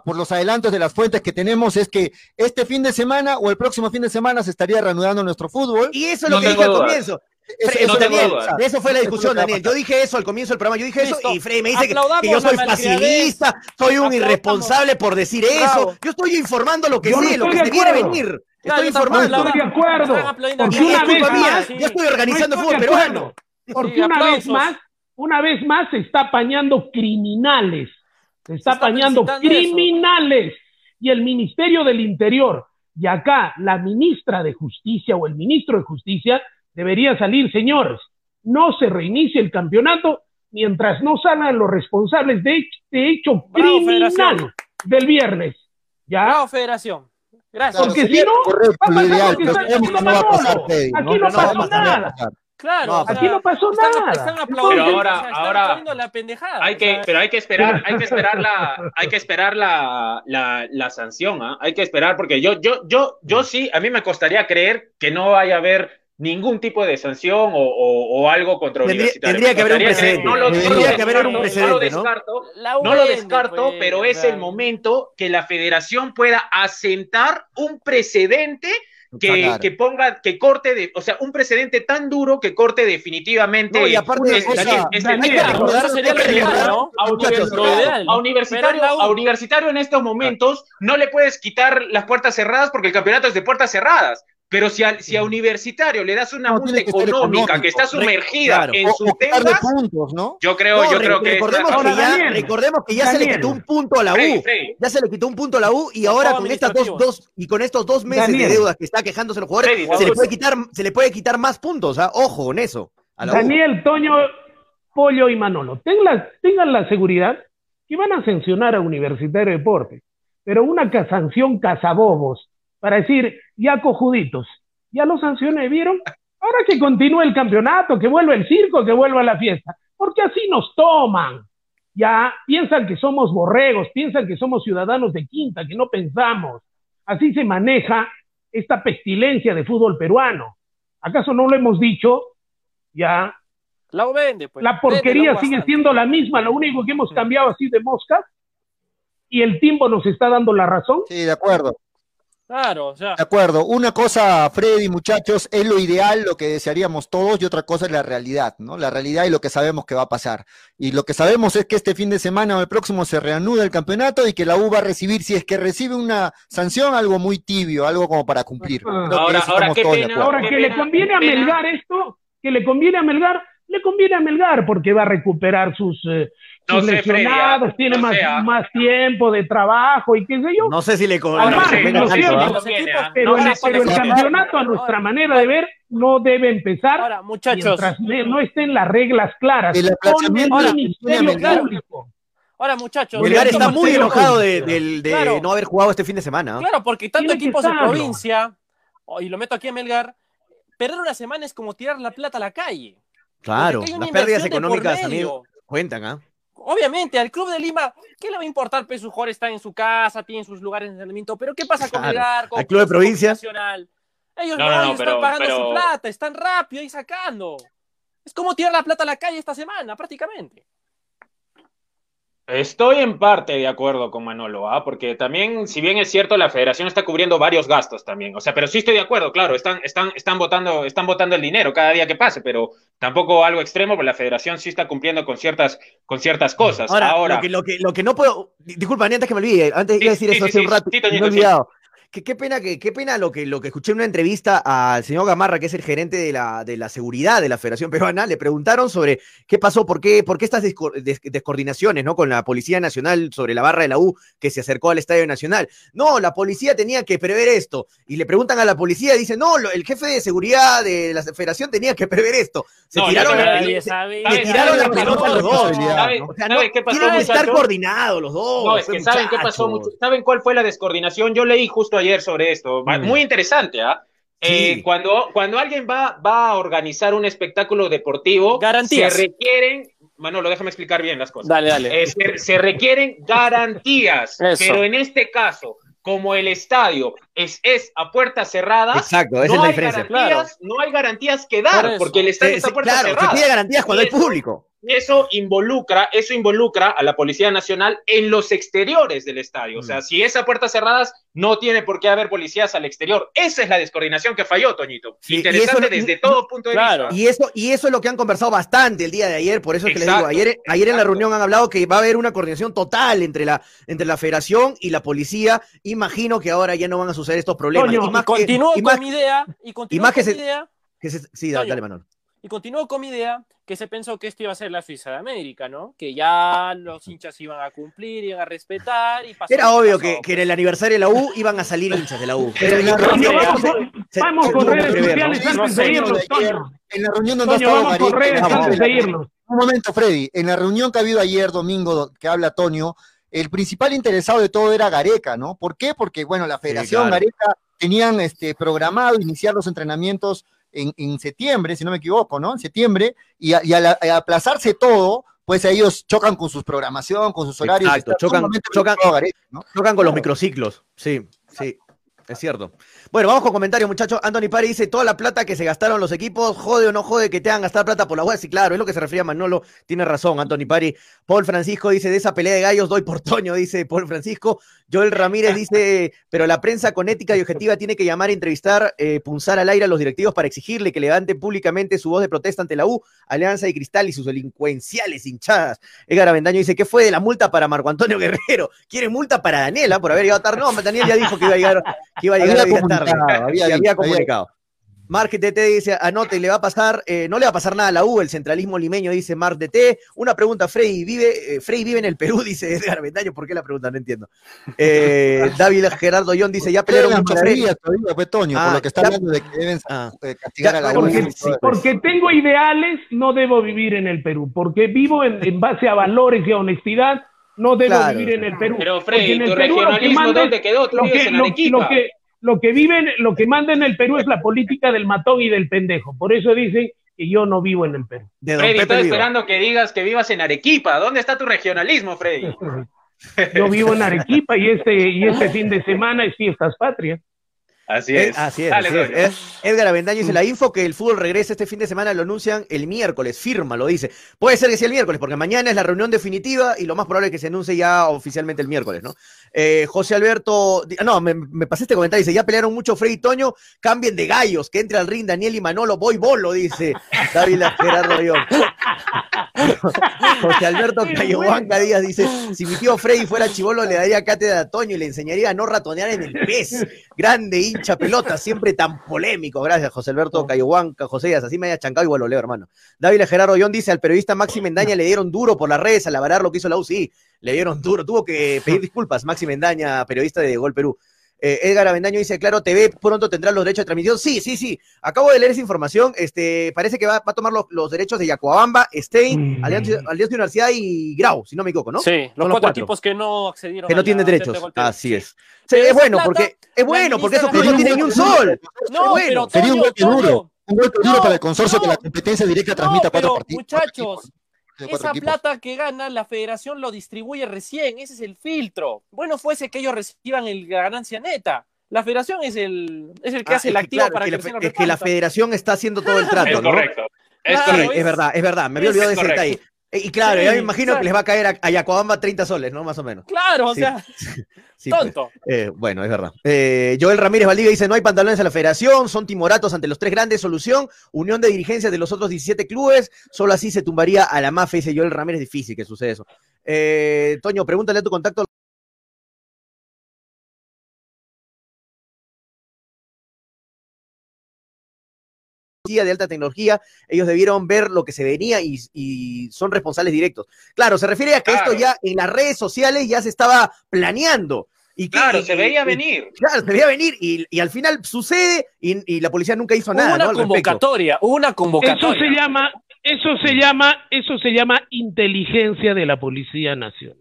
por los adelantos de las fuentes que tenemos, es que este fin de semana o el próximo fin de semana se estaría reanudando nuestro fútbol. Y eso es No lo que dije al comienzo. Eso- Freddy, eso no. De fue la discusión, Daniel. Yo dije eso al comienzo del programa. Yo dije Listo. eso y Freddy me dice que, yo soy facilista, soy un Aplaudamos. irresponsable por decir eso. Bravo. Yo estoy informando lo que Yo no sé, lo que de se viene a acuerdo. venir. Claro, Estoy informando. estoy de acuerdo. Y una es vez más, yo estoy organizando No fútbol peruano. Porque Sí, una aplausos. vez más, una vez más se está apañando criminales. Se está Se está apañando eso. criminales. Y el Ministerio del Interior y acá la ministra de Justicia o el ministro de Justicia debería salir, señores. No se reinicie el campeonato mientras no salgan los responsables de, de hecho Bravo, criminal Federación. del viernes. ¿Ya? Bravo, Federación. Gracias. Porque si no, correcto, va a pasar lo que está pasar, Manolo. Aquí no, no no va a pasó pasar, no va a nada. Claro, No, o sea, aquí no pasó están, nada. Están aplaudiendo, Pero ahora- o sea, están ahora- la pendejada. Hay o que, sea, pero hay que esperar, hay que esperar la, hay que esperar la, la, la sanción, ¿ah? Hay que esperar porque yo, yo, yo, yo sí, a mí me costaría creer que no vaya a haber ningún tipo de sanción o, o, o algo contra Tendría- Universitario. tendría que haber un precedente. No lo, no lo Tendría que haber un descarto, precedente, no lo descarto, no lo descarto, pues, pero es el momento que la federación pueda asentar un precedente que, Claro. que ponga, que corte de, o sea, un precedente tan duro que corte definitivamente. No, y aparte, es- o sea, Daniel, este- hay que recordar- sería hay a universitario- a universitario en estos momentos no le puedes quitar las puertas cerradas porque el campeonato es de puertas cerradas. Pero si a, si a universitario le das una No, multa económica económico. que está sumergida Claro. en O, sus o deudas, puntos, ¿no? yo creo, No, yo re- creo que recordemos, que Ahora, ya, Daniel, recordemos que ya se le quitó un punto a la U. Freddy, Freddy, Ya se le quitó un punto a la U y ahora con estas dos, dos y con estos dos meses Daniel. de deudas que está quejándose los jugadores, Freddy, se le puede quitar, se le puede quitar más puntos, ¿ah? ojo con eso. A la U. Daniel, Toño, Pollo y Manolo, tengan, tengan la seguridad que van a sancionar a Universitario de Deportes, pero una sanción cazabobos para decir, ya cojuditos, ya lo sancioné, ¿vieron? Ahora que continúe el campeonato, que vuelva el circo, que vuelva la fiesta, porque así nos toman. Ya piensan que somos borregos, piensan que somos ciudadanos de quinta, que no pensamos. Así se maneja esta pestilencia de fútbol peruano. ¿Acaso no lo hemos dicho? Ya, La vende, pues. la porquería sigue bastante. siendo la misma, lo único que hemos cambiado así de moscas y el tiempo nos está dando la razón. Sí, de acuerdo. Claro, o sea, De acuerdo. Una cosa, Freddy, muchachos, es lo ideal, lo que desearíamos todos, y otra cosa es la realidad, ¿no? La realidad y lo que sabemos que va a pasar. Y lo que sabemos es que este fin de semana o el próximo se reanuda el campeonato y que la U va a recibir, si es que recibe una sanción, algo muy tibio, algo como para cumplir. Ah. Creo que Ahora- ahora, qué pena. Ahora, que le pena, conviene a. Melgar esto, que le conviene a Melgar, le conviene a Melgar porque va a recuperar sus, eh, No sus sé, lesionados, ah, tiene no más, ah. más tiempo de trabajo y qué sé yo. No sé si le pero el, pero campeonato, a nuestra manera de ver, no debe empezar ahora, muchachos, mientras no estén las reglas claras El la Ministerio Melgar. Público. ahora, muchachos. Melgar está muy enojado de, Claro. no haber jugado este fin de semana. Claro, porque tanto equipos de provincia, oh, y lo meto aquí a Melgar, perder una semana es como tirar la plata a la calle. Claro, las pérdidas económicas, amigo, cuentan, ¿ah? Obviamente, al Club de Lima, ¿qué le va a importar? Pues jugadores están en su casa, tienen sus lugares de entrenamiento, pero ¿qué pasa con Claro. Al Club de provincia. Nacional? Ellos No, no, no, no, ellos pero- están pagando pero- su plata, están rápido ahí sacando. Es como tirar la plata a la calle esta semana, prácticamente. Estoy en parte de acuerdo con Manolo, ¿ah? porque también, si bien es cierto, la federación está cubriendo varios gastos también. O sea, pero sí estoy de acuerdo, claro, están, están, están, votando, están votando el dinero cada día que pase, pero tampoco algo extremo, porque la federación sí está cumpliendo con ciertas, con ciertas cosas. Ahora, Ahora, Lo, que, lo, que, lo que no puedo. di- Disculpa, antes que me olvide, antes Sí, iba a decir sí, eso sí, hace un rato. me he olvidado. Que, qué pena, que, qué pena lo que, lo que escuché en una entrevista al señor Gamarra, que es el gerente de la, de la seguridad de la Federación Peruana. Le preguntaron sobre qué pasó, por qué, por qué estas desco- des- descoordinaciones ¿no? con la Policía Nacional sobre la barra de la U que se acercó al Estadio Nacional. No, la policía tenía que prever esto. Y le preguntan a la policía dicen, no, lo- el jefe de seguridad de la Federación tenía que prever esto. Se No, tiraron la, se- sabe. le ¿sabes- tiraron la pelota los dos. No, ¿Sabe- ¿no? O sea, sabe no, qué pasó, tienen que estar coordinados los dos. No, es que saben qué pasó mucho. ¿Saben cuál fue la descoordinación? Yo leí justo ayer sobre esto. Mm. Muy interesante, ¿ah? Eh, Sí. cuando, cuando alguien va, va a organizar un espectáculo deportivo, Garantías. se requieren. Manolo, déjame explicar bien las cosas. Dale, dale. Eh, se, se requieren garantías, Eso. pero en este caso, como el estadio es, es a puertas cerradas, Exacto, esa no, es la hay diferencia. garantías, no hay garantías que dar, porque el estadio Se- está a se- puertas claro, se cerradas. pide garantías cuando hay Eso- público. Eso involucra, eso involucra a la Policía Nacional en los exteriores del estadio. O sea, Mm. si es a puertas cerradas, no tiene por qué haber policías al exterior. Esa es la descoordinación que falló, Toñito. Sí, y Interesante eso desde todo punto de Claro. vista. Y eso, y eso es lo que han conversado bastante el día de ayer, por eso es que les digo, ayer, ayer en la reunión han hablado que va a haber una coordinación total entre la, entre la federación y la policía. Imagino que ahora ya no van a suceder estos problemas. Toño, y Y más que- continúo y más con mi idea, y continúo más que se- mi idea, que se- sí, dale, Manuel. Y continúo con mi idea que se pensó que esto iba a ser la Suiza de América, ¿no? Que ya los hinchas iban a cumplir, iban a respetar y pasó Era obvio pasó. que, que en el aniversario de la U iban a salir hinchas de la U. Pero en la Era- reunión- era- Vamos, se- vamos se con que redes ¿no? sociales No antes sé, de irnos, Toño. En la reunión donde Toño, vamos con redes vamos, antes de irnos. Un momento, Freddy. En la reunión que ha habido ayer, domingo, que habla Toño, el principal interesado de todo era Gareca, ¿no? ¿Por qué? Porque, bueno, la Federación claro. Gareca tenían este, programado iniciar los entrenamientos en, en septiembre, si no me equivoco, ¿no? En septiembre, y, a- y al, aplazarse todo, pues ellos chocan con su programación, con sus horarios. Exacto, chocan- chocan- ¿no? Tocan con los microciclos. Sí, sí. Es cierto. Bueno, vamos con comentarios, muchachos. Anthony Pari dice: toda la plata que se gastaron los equipos, jode o no jode que te hagan gastar plata por la web. Sí, claro, es lo que se refería a Manolo. Tiene razón, Anthony Pari. Paul Francisco dice: de esa pelea de gallos doy por Toño, dice Paul Francisco. Joel Ramírez dice: pero la prensa con ética y objetiva tiene que llamar, entrevistar, eh, punzar al aire a los directivos para exigirle que levanten públicamente su voz de protesta ante la U, Alianza y Cristal y sus delincuenciales hinchadas. Edgar Avendaño dice: ¿qué fue de la multa para Marco Antonio Guerrero? ¿Quiere multa para Daniela por haber llegado tarde? No, Daniel ya dijo que iba a llegar, que iba a llegar Había hoy día tarde. comunicado, había Sí, había había- comunicado. Mark DT dice, anote, le va a pasar, eh, no le va a pasar nada a la U, el centralismo limeño, dice Mark DT. Una pregunta, Frey vive, eh, Frey vive en el Perú, dice Edgar Avendaño, ¿por qué la pregunta? No entiendo. Eh, David Gerardo John dice, ya pelearon mucho Frey. maravillas todavía, pues, Toño, Ah, por lo que está ya- hablando de que deben Ah. eh, castigar Ya, a la porque- U. y todo eso. Porque tengo ideales, no debo vivir en el Perú. Porque vivo en, en base a valores y a honestidad, no debo Claro. vivir en el Perú. Pero, Freddy, en el tu Perú lo que regionalismo, manda ¿dónde quedó? Tú lo que, en lo, Arequipa. lo que, lo que viven, lo que manda en el Perú es la política del matón y del pendejo. Por eso dicen que yo no vivo en el Perú. De Freddy, Pepe estoy Vivo. esperando que digas que vivas en Arequipa. ¿Dónde está tu regionalismo, Freddy? Yo vivo en Arequipa y este, y este fin de semana es fiestas patrias. Así Eh, es. así es, Dale, así es. Edgar Avendaño dice la info que el fútbol regresa este fin de semana, lo anuncian el miércoles, firma, lo dice. Puede ser que sea el miércoles, porque mañana es la reunión definitiva y lo más probable es que se anuncie ya oficialmente el miércoles, ¿no? Eh, José Alberto, di- no, me, me pasé este comentario, dice, ya pelearon mucho Frey y Toño, cambien de gallos, que entre al ring Daniel y Manolo, voy bolo, dice David Gerardo León. José Alberto Cayobanca Díaz dice, si mi tío Freddy fuera chivolo le daría cátedra a Toño y le enseñaría a no ratonear en el pez. Grande hincha pelota, siempre tan polémico. Gracias, José Alberto Cayobanca, José Díaz, así me haya chancado igual lo leo, hermano. David Gerardo John dice, al periodista Maxi Mendaña le dieron duro por las redes al avalar lo que hizo la UCI. Le dieron duro, tuvo que pedir disculpas, Maxi Mendaña, periodista de Gol Perú. Eh, Edgar Avendaño dice, claro, TV pronto tendrá los derechos de transmisión. Sí, sí, sí. Acabo de leer esa información. Este, parece que va, va a tomar los, los derechos de Yacuabamba, Stein, Mm. Alianza, Alianza Universidad y Grau, si no me equivoco, ¿no? Sí, los cuatro, cuatro. tipos que no accedieron Que no tienen derechos. de. Así Sí. es. Sí, es bueno, plata porque es bueno, porque esos clubes no tienen ni un sol. No, Bueno, pero sería un golpe duro. Un golpe duro No, para el consorcio no. que la competencia directa transmita No, cuatro pero, partidos. muchachos, Esa equipos. plata que gana la federación lo distribuye recién, ese es el filtro. Bueno fuese que ellos reciban el- la ganancia neta. La federación es el, es el que Ah, hace el activo claro, para que que, la, es que la federación está haciendo todo el trato, Es ¿no? correcto. Es Claro, Sí, correcto. es verdad, es verdad. Me había olvidado de ese detalle. Eh, Y claro, Sí, ya me imagino que les va a caer a, a Yacoabamba 30 soles, ¿no? Más o menos. Claro, o Sí. sea, Sí, pues. tonto. Eh, bueno, es verdad. Eh, Joel Ramírez Valdivia dice, no hay pantalones en la federación, son timoratos ante los tres grandes, solución, unión de dirigencias de los otros 17 clubes, solo así se tumbaría a la mafia, dice Joel Ramírez, difícil que suceda eso. Eh, Toño, pregúntale a tu contacto. De alta tecnología, ellos debieron ver lo que se venía y, y son responsables directos. Claro, se refiere a que Claro. esto ya en las redes sociales ya se estaba planeando. Y que- Claro, y- se veía y- venir. Claro, se veía venir y, y al final sucede y, y la policía nunca hizo Hubo nada, una ¿no? Convocatoria, hubo una Eso convocatoria. se llama, eso se llama, eso se llama inteligencia de la Policía Nacional.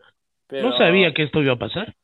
Pero- No sabía que esto iba a pasar.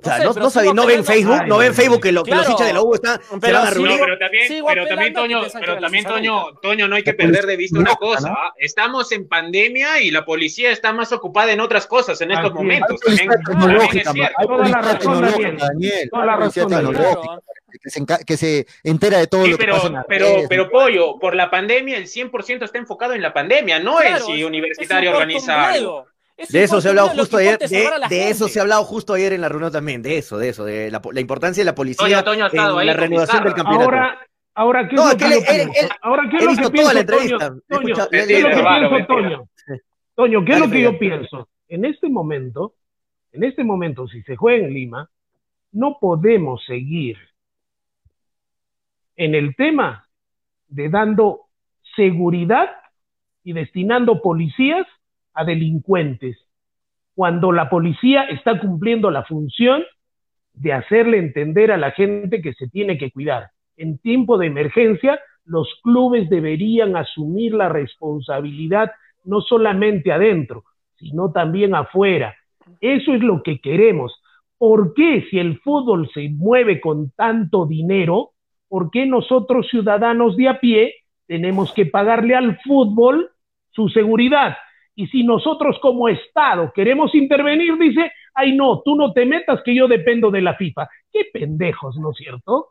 O sea, sé, no, pero no, sabía- no ven Facebook, no ven no, Facebook que, lo- que los claro. hinchas de la U están, se Pero van a. No, pero también, pero también Toño, pero también. Toño, Toño, no hay que perder de vista una cosa. ¿ah? Estamos en pandemia y la policía está más ocupada en otras cosas en estos momentos. También, también es cierto. Toda la razón, Daniel. Toda razón, que se, que se entera de todo Sí, lo que pero, pasa pero, redes. pero Pollo, por la pandemia el 100% está enfocado en la pandemia, no en Claro, si es- Universitario es organiza algo. Es De eso se ha hablado justo ayer, de, eso se ha hablado justo ayer en la reunión también, de eso, de eso, de la, la importancia de la policía Toño, Toño ha estado en ahí la renovación del campeonato. Ahora, ahora ¿qué No, es lo que él- pienso? él- Ahora, ¿qué es he lo visto que toda la pienso, entrevista. Toño? Toño, ¿qué es lo que Bárbaro, pienso, mentira. Toño? Toño, ¿qué es Dale, lo que yo pienso? En este momento, en este momento, si se juega en Lima, no podemos seguir en el tema de dando seguridad y destinando policías a delincuentes, cuando la policía está cumpliendo la función de hacerle entender a la gente que se tiene que cuidar. En tiempo de emergencia, los clubes deberían asumir la responsabilidad no solamente adentro, sino también afuera. Eso es lo que queremos. ¿Por qué si el fútbol se mueve con tanto dinero, por qué nosotros ciudadanos de a pie tenemos que pagarle al fútbol su seguridad? Y si nosotros como Estado queremos intervenir, dice, ay no, tú no te metas que yo dependo de la FIFA. Qué pendejos, ¿no es cierto?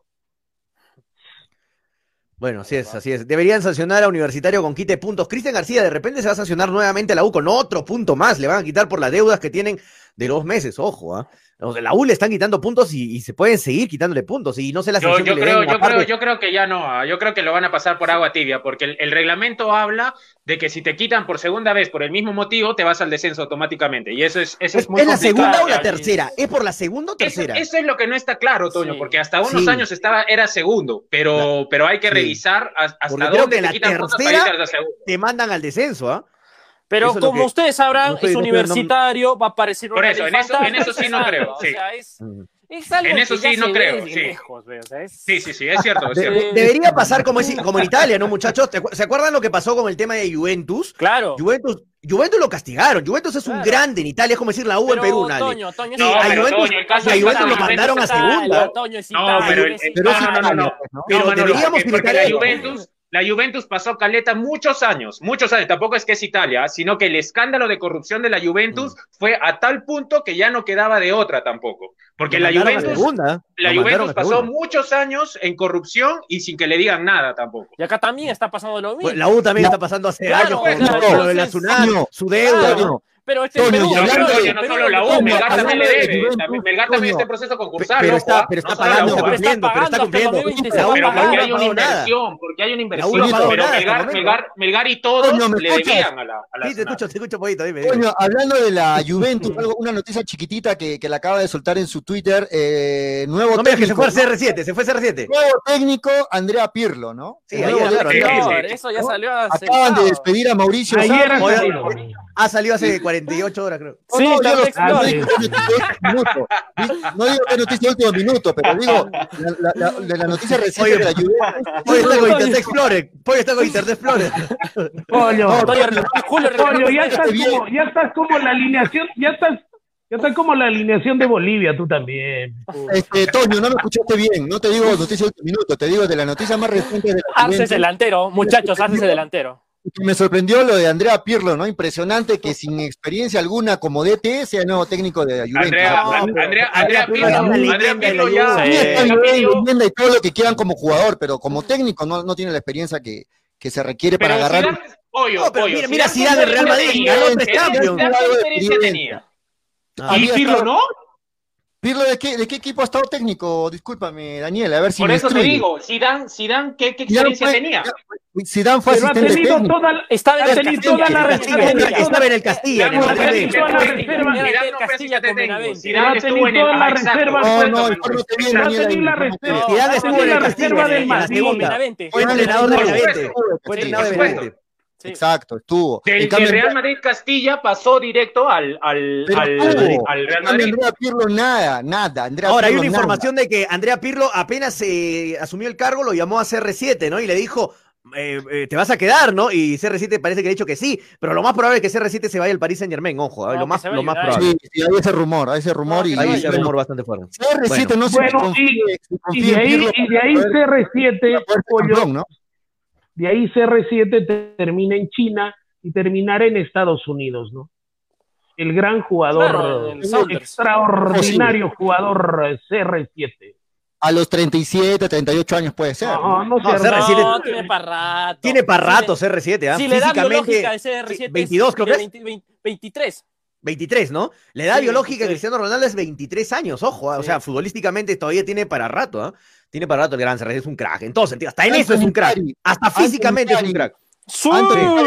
Bueno, así es, así es. Deberían sancionar a Universitario con quite puntos. Cristian García de repente se va a sancionar nuevamente a la U con otro punto más. Le van a quitar por las deudas que tienen de dos meses, ojo, ¿ah? O sea, la U le están quitando puntos y, y se pueden seguir quitándole puntos. Y no sé la Yo, yo creo, yo, creo, yo creo que ya no, ah, yo creo que lo van a pasar por agua tibia, porque el, el reglamento habla de que si te quitan por segunda vez por el mismo motivo, te vas al descenso automáticamente. Y eso es, eso es, ¿Es, muy es la segunda o la tercera? ¿Es por la segunda o tercera? eso es lo que no está claro, Toño, Sí. porque hasta unos Sí. años estaba, era segundo, pero, pero hay que revisar as- hasta Porque creo dónde que te la quitan puntos para tercera- a la segunda. Te mandan al descenso, ¿ah? Pero Eso como que- ustedes sabrán, no es no universitario, va a aparecer Por una eso, en eso- en fantasma, eso sí no creo, algo, sí. O sea, es, es algo En eso que sí no creo, sí. lejos, ve, o sea, es- Sí, sí, sí, es cierto, es De- cierto. debería pasar como, es- como en Italia, ¿no, muchachos? ¿Te acu- ¿Se acuerdan lo que pasó con el tema de Juventus? Claro. Juventus, Juventus lo castigaron. Juventus es un Claro. grande en Italia, es como decir la U en Perú. Toño, Toño, Y No, a Juventus, Toño, el caso y a es Juventus que lo mandaron a segunda. Italia, No, pero, no, no, no, no, no. Italia, ¿no? Pero No, Manolo, deberíamos porque, porque imitar la eso. Juventus, la Juventus pasó caleta muchos años, muchos años, tampoco es que es Italia, sino que el escándalo de corrupción de la Juventus Mm. fue a tal punto que ya no quedaba de otra tampoco. Porque la Juventus, segunda, la Juventus pasó muchos años en corrupción y sin que le digan nada tampoco. Y acá también está pasando lo mismo. Pues la U también está pasando hace Claro, años con, claro, lo de la su deuda. Claro. Pero este Toño, es Perú, No, hablando pero de- Toño, no solo la U, Melgar también le de debe. Melgar también está en proceso concursal. Pero está, pero No está pagando, pero está cumpliendo, pero está pagando hasta cumpliendo. 2020, La U se va a no Pero ha porque hay una inversión, porque hay una no inversión. Pero el Melgar, y todos Toño, ¿me le debían a la, a la Sí, te escucho, te escucho poquito, dime. Coño, hablando de la Juventus, una noticia chiquitita que, que la acaba de soltar en su Twitter, eh, nuevo No me digas que se técnico, fue a CR7, se fue a CR7. nuevo técnico, Andrea Pirlo, ¿no? Sí, ayer, claro, técnico. eso ya salió hace Acaban de despedir a Mauricio Ayer Sarri. Ha Oiga, salido. Ha salido hace 48 horas, creo. No, Sí, no, yo no digo que es noticia de último minuto. No digo que noticia de último minuto, pero digo la, la- la- de la noticia reciente Oye, de la Juventus. Está con Internet Explorer. Hoy está con Internet Explorer. Julio, ya estás como, ya estás como la alineación, ya estás Ya está como la alineación de Bolivia, tú también. Este, Toño, no me escuchaste bien. No te digo noticias de último minuto, te digo de la noticia más reciente de la Haces delantero, muchachos, haces delantero. Me sorprendió lo de Andrea Pirlo, ¿no? Impresionante que sin experiencia alguna como DT sea nuevo técnico de Juventus. Andrea, Andrea, Andrea, Andrea Pirlo, Andrea Pirlo ya. Sí, está bien, y todo lo que quieran como jugador, pero como técnico no, no tiene la experiencia que, que se requiere para agarrar. Zidane, pollo, No, pero pollo, mira- mira Zidane, del Real ¿qué Madrid, ganó Y Pirlo no. Pirlo, ¿de qué, ¿de qué equipo ha estado técnico? Discúlpame, Daniel, a ver si Por me eso te digo, Zidane, Zidane, ¿qué, qué Zidane experiencia fue- tenía? Zidane fue Pero ha asistente tenido técnico. toda la, Estaba en ha el tenido Castilla, toda la en el Castilla, reserva. estaba en el Castilla, en el Zidane no estuvo en el toda la reserva. No, no, infórmate bien, Ha Daniel. Zidane estuvo en el Castilla, en del la Madrid. segunda. Benavente. Fue entrenador de Por Benavente. supuesto. Fue Sí, entrenador de por supuesto. Benavente. Sí. Exacto, estuvo. Del, En cambio, Real Madrid Castilla pasó directo al, al, pero al, al Real Madrid. Andrea Pirlo, nada, nada. Andrea Ahora hay una nada. información de que Andrea Pirlo apenas se asumió el cargo, lo llamó a CR7, ¿no? Y le dijo, eh, eh, te vas a quedar, ¿no? Y CR7 parece que ha dicho que sí, pero lo más probable es que CR7 se vaya al Paris Saint Germain, ojo, ¿eh? No, lo más, lo más probable. Sí, sí, hay ese rumor, hay ese rumor. No, y, Hay bueno. rumor bastante fuerte. CR7 no se Bueno, Y confía de en ahí, Pirlo y de ahí poder- CR7, para poder ser pollo, campeón, ¿no? De ahí CR7 te- termina en China y terminará en Estados Unidos, ¿no? El gran jugador, Claro, el extraordinario jugador eh, CR7. A los 37, 38 años puede ser. No, no, No, sé, CR7 No, tiene para rato. Tiene para rato CR7, ¿ah? Si le da biológica ese R7 sí, 22 creo que es. 20, 20, 23. 23, ¿no? La edad Sí, biológica de 23. Cristiano Ronaldo es 23 años, ojo, ¿ah? o sea, futbolísticamente todavía tiene para rato, ¿ah? Tiene para rato el gran CR7, es un crack, en todo sentido, hasta en Anthony eso es un crack, Cari, hasta físicamente es un crack.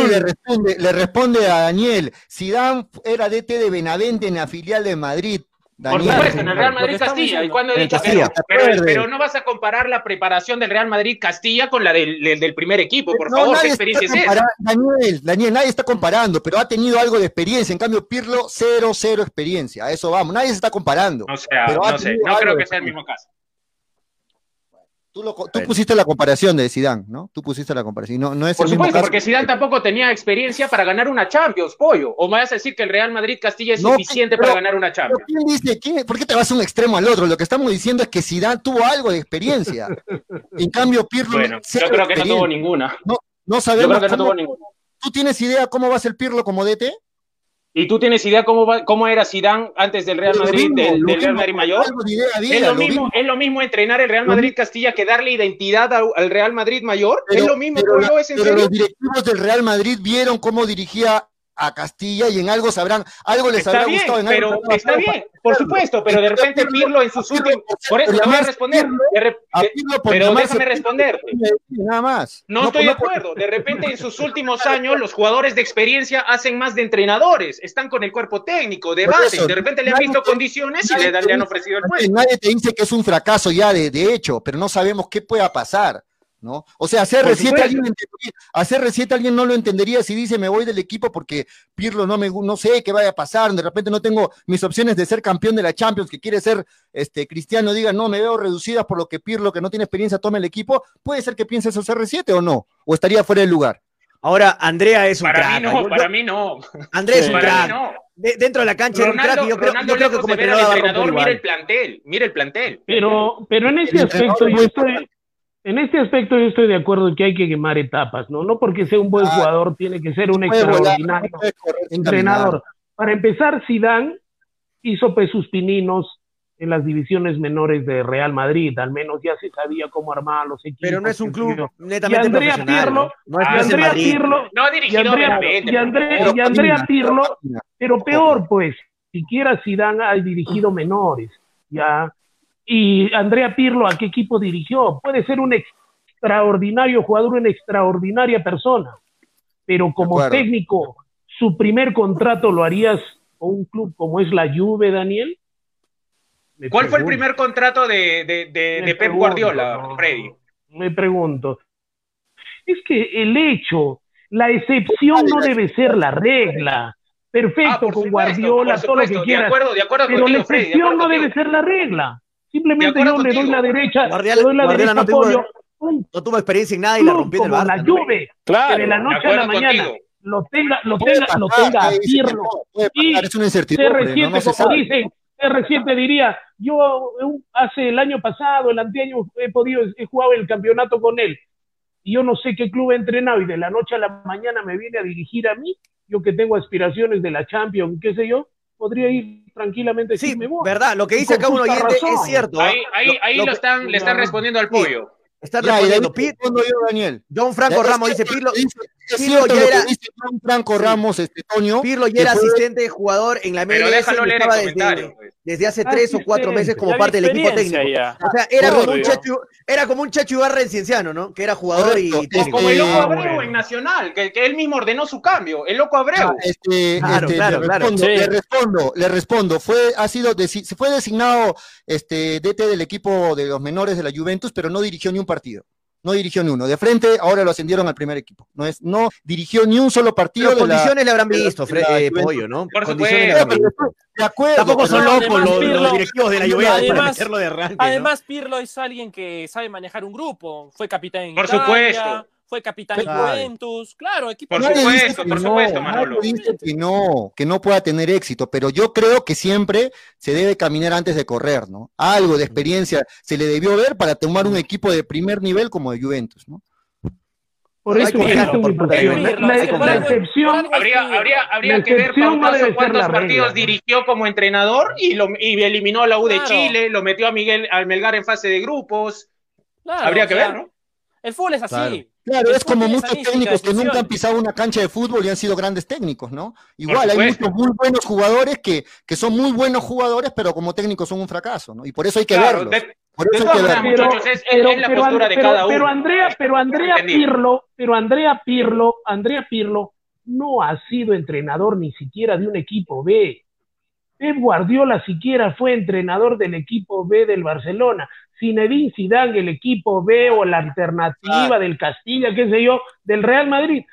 Le responde, le responde a Daniel, Zidane era DT de Benavente en la filial de Madrid. Por supuesto, en el Real Madrid Castilla. ¿Y diciendo. cuando he En el dicho Castilla. pero, pero, Acuerde. pero no vas a comparar la preparación del Real Madrid Castilla con la del, del, del primer equipo, por No, favor, nadie ¿qué está experiencia es esa? Daniel, Daniel, nadie está comparando, pero ha tenido algo de experiencia. En cambio, Pirlo, cero, cero experiencia. A eso vamos. Nadie se está comparando. O sea, no sé, tenido no creo que sea el mismo caso. Tú, lo- tú Bueno. pusiste la comparación de Zidane, ¿no? Tú pusiste la comparación. No, no es Por el mismo supuesto, caso. porque Zidane tampoco tenía experiencia para ganar una Champions, pollo. ¿O me vas a decir que el Real Madrid Castilla es No, suficiente pero- para ganar una Champions? ¿quién dice? quién- ¿Por qué te vas de un extremo al otro? Lo que estamos diciendo es que Zidane tuvo algo de experiencia. En cambio, Pirlo Bueno, yo creo que no tuvo ninguna. No Yo sabemos creo que no cómo- tuvo ninguna. ¿Tú tienes idea cómo va a ser Pirlo como DT? ¿Y tú tienes idea cómo, va- cómo era Zidane antes del Real Madrid, mismo, del, Real Madrid mayor? idea Es lo, lo mismo, mismo. es lo mismo entrenar el Real Madrid Castilla que darle identidad al Real Madrid mayor. Pero- es lo mismo, pero, es en pero serio. los directivos del Real Madrid vieron cómo dirigía a Castilla y en algo sabrán, algo les Está habrá bien, gustado. En pero algo está bien, por supuesto, pero de repente Pirlo en sus últimos. Por eso te voy a responder. A Pirlo por Pero déjame Pirlo, responderte. Nada más. No, estoy no de acuerdo. De repente, en sus últimos años, los jugadores de experiencia hacen más de entrenadores, están con el cuerpo técnico, debaten. De repente le han visto te- condiciones y nadie le, han ofrecido el puesto. Nadie te dice que es un fracaso ya de, de hecho, pero no sabemos qué pueda pasar. ¿No? O sea, hacer Por reciente supuesto. alguien, entendería- hacer reciente alguien no lo entendería si dice me voy del equipo porque Pirlo no me no sé qué vaya a pasar, de repente no tengo mis opciones de ser campeón de la Champions, que quiere ser este Cristiano, diga no, me veo reducidas por lo que Pirlo, que no tiene experiencia, tome el equipo, puede ser que piense eso CR7 o no, o estaría fuera del lugar. Ahora, Andrea es un Para crack. mí no, Yo- yo- para mí no. Andrea es un Para crack. mí no. De- dentro de la cancha era un Ronaldo, crack y yo creo, Ronaldo yo creo que como entrenador va a romper entrenador, mira el plantel, mira el plantel. Pero, pero en El entrenador aspecto yo estoy, en este aspecto yo estoy de acuerdo en que hay que quemar etapas, ¿no? No porque sea un buen Ah, jugador tiene que ser un volar, extraordinario no entrenador. Para empezar, Zidane hizo pues sus pininos en las divisiones menores de Real Madrid, al menos ya se sabía cómo armar los equipos. Pero no es un club netamente Y Andrea profesional. Pirlo- ¿no? No es Y Andrea. Pirlo, No y dirigido Andrea, y Andrea- y Andrea Pirlo, pero peor, pues, siquiera Zidane ha dirigido menores, ya. Y Andrea Pirlo, ¿a qué equipo dirigió? Puede ser un extraordinario jugador, una extraordinaria persona, pero como técnico, su primer contrato lo harías con un club como es la Juve, Daniel. Me ¿Cuál fue el primer contrato de, de, de, de Pep pregunto, Guardiola, Freddy? Me pregunto. Es que el hecho, la excepción no debe ser la regla. Perfecto, Ah, con supuesto, Guardiola, todo lo que quieras. De acuerdo, de acuerdo Pero la contigo, Freddy. de excepción acuerdo no debe ser la regla. Simplemente yo le doy la derecha, Guardiola- le doy la Guardiola derecha no tuvo- apoyo. No tuvo experiencia en nada y la rompió en el la. Juve, Claro. que de la noche a la mañana contigo. lo tenga, lo tenga, lo tenga a Pirlo. Y es una incertidumbre, reciente, ¿no? No se como sabe. dicen, reciente diría, yo hace el año pasado, el anteaño, he podido, he jugado el campeonato con él. Y yo no sé qué club he entrenado y de la noche a la mañana me viene a dirigir a mí, yo que tengo aspiraciones de la Champions, qué sé yo, podría ir tranquilamente Sí, sin me voy. verdad, lo que dice acá un oyente razón. es cierto. ¿ah? Ahí, ahí, ahí Lo- lo, lo- están, le están respondiendo al pollo. Está de ahí respondiendo. te Pi- respondo yo, Daniel. John Franco Ramos dice, cierto Pirlo, ya era- Franco Ramos, este, Toño. Pirlo ya era fue- asistente de jugador en la Pero MLS déjalo y leer el estaba desde, pues. desde hace tres o cuatro meses como parte del equipo técnico. ya. O sea, era como, un chacho, era como un Chacho Ibarra en Cienciano, ¿no? Que era jugador y Correcto. técnico. Como el loco Eh, Abreu bueno. en Nacional, que, que él mismo ordenó su cambio. El loco Abreu. Ah, este, Claro, este, claro, le, claro. respondo, Sí. le respondo, le respondo. Fue, ha sido, fue designado este DT del equipo de los menores de la Juventus, pero no dirigió ni un partido. No dirigió ni uno. De frente, ahora lo ascendieron al primer equipo. No es, no dirigió ni un solo partido. Pero de condiciones le habrán visto, eh. Pollo, ¿no? Por Condiciones le supuesto, habrán Pero visto. de acuerdo. Tampoco son locos los, directivos de la Juventus para además- meterlo de arranque, ¿no? Además, Pirlo es alguien que sabe manejar un grupo. Fue capitán en Por Italia, supuesto. Fue capitán Claro. Juventus. Claro, equipo Por supuesto, por no, supuesto, Manolo. nadie dice que no, que no pueda tener éxito, pero yo creo que siempre se debe caminar antes de correr, ¿no? Algo de experiencia se le debió ver para tomar un equipo de primer nivel como de Juventus, ¿no? Por eso que por. Pirlo, La, la excepción, Habría, habría, habría La que ver no cuántos, cuántos partidos ¿no? dirigió como entrenador y, lo, y eliminó a la U de. Chile, lo metió a Miguel al Melgar en fase de grupos. Claro, habría o que sea, ver, ¿no? El fútbol es así. Claro. Claro, es como muchos técnicos que nunca han pisado una cancha de fútbol y han sido grandes técnicos, ¿no? Igual hay muchos muy buenos jugadores que, que son muy buenos jugadores, pero como técnicos son un fracaso, ¿no? Y por eso hay que Claro, verlos. de- Por de eso hay todas que maneras, verlos. muchachos, es- es la postura de pero- pero. Andrea, pero Andrea. Pirlo, pero Andrea Pirlo, Andrea Pirlo no ha sido entrenador ni siquiera de un equipo B. Pep Guardiola siquiera fue entrenador del equipo B del Barcelona. Zinedine Zidane, el equipo B o la alternativa del Castilla, qué sé yo, del Real Madrid.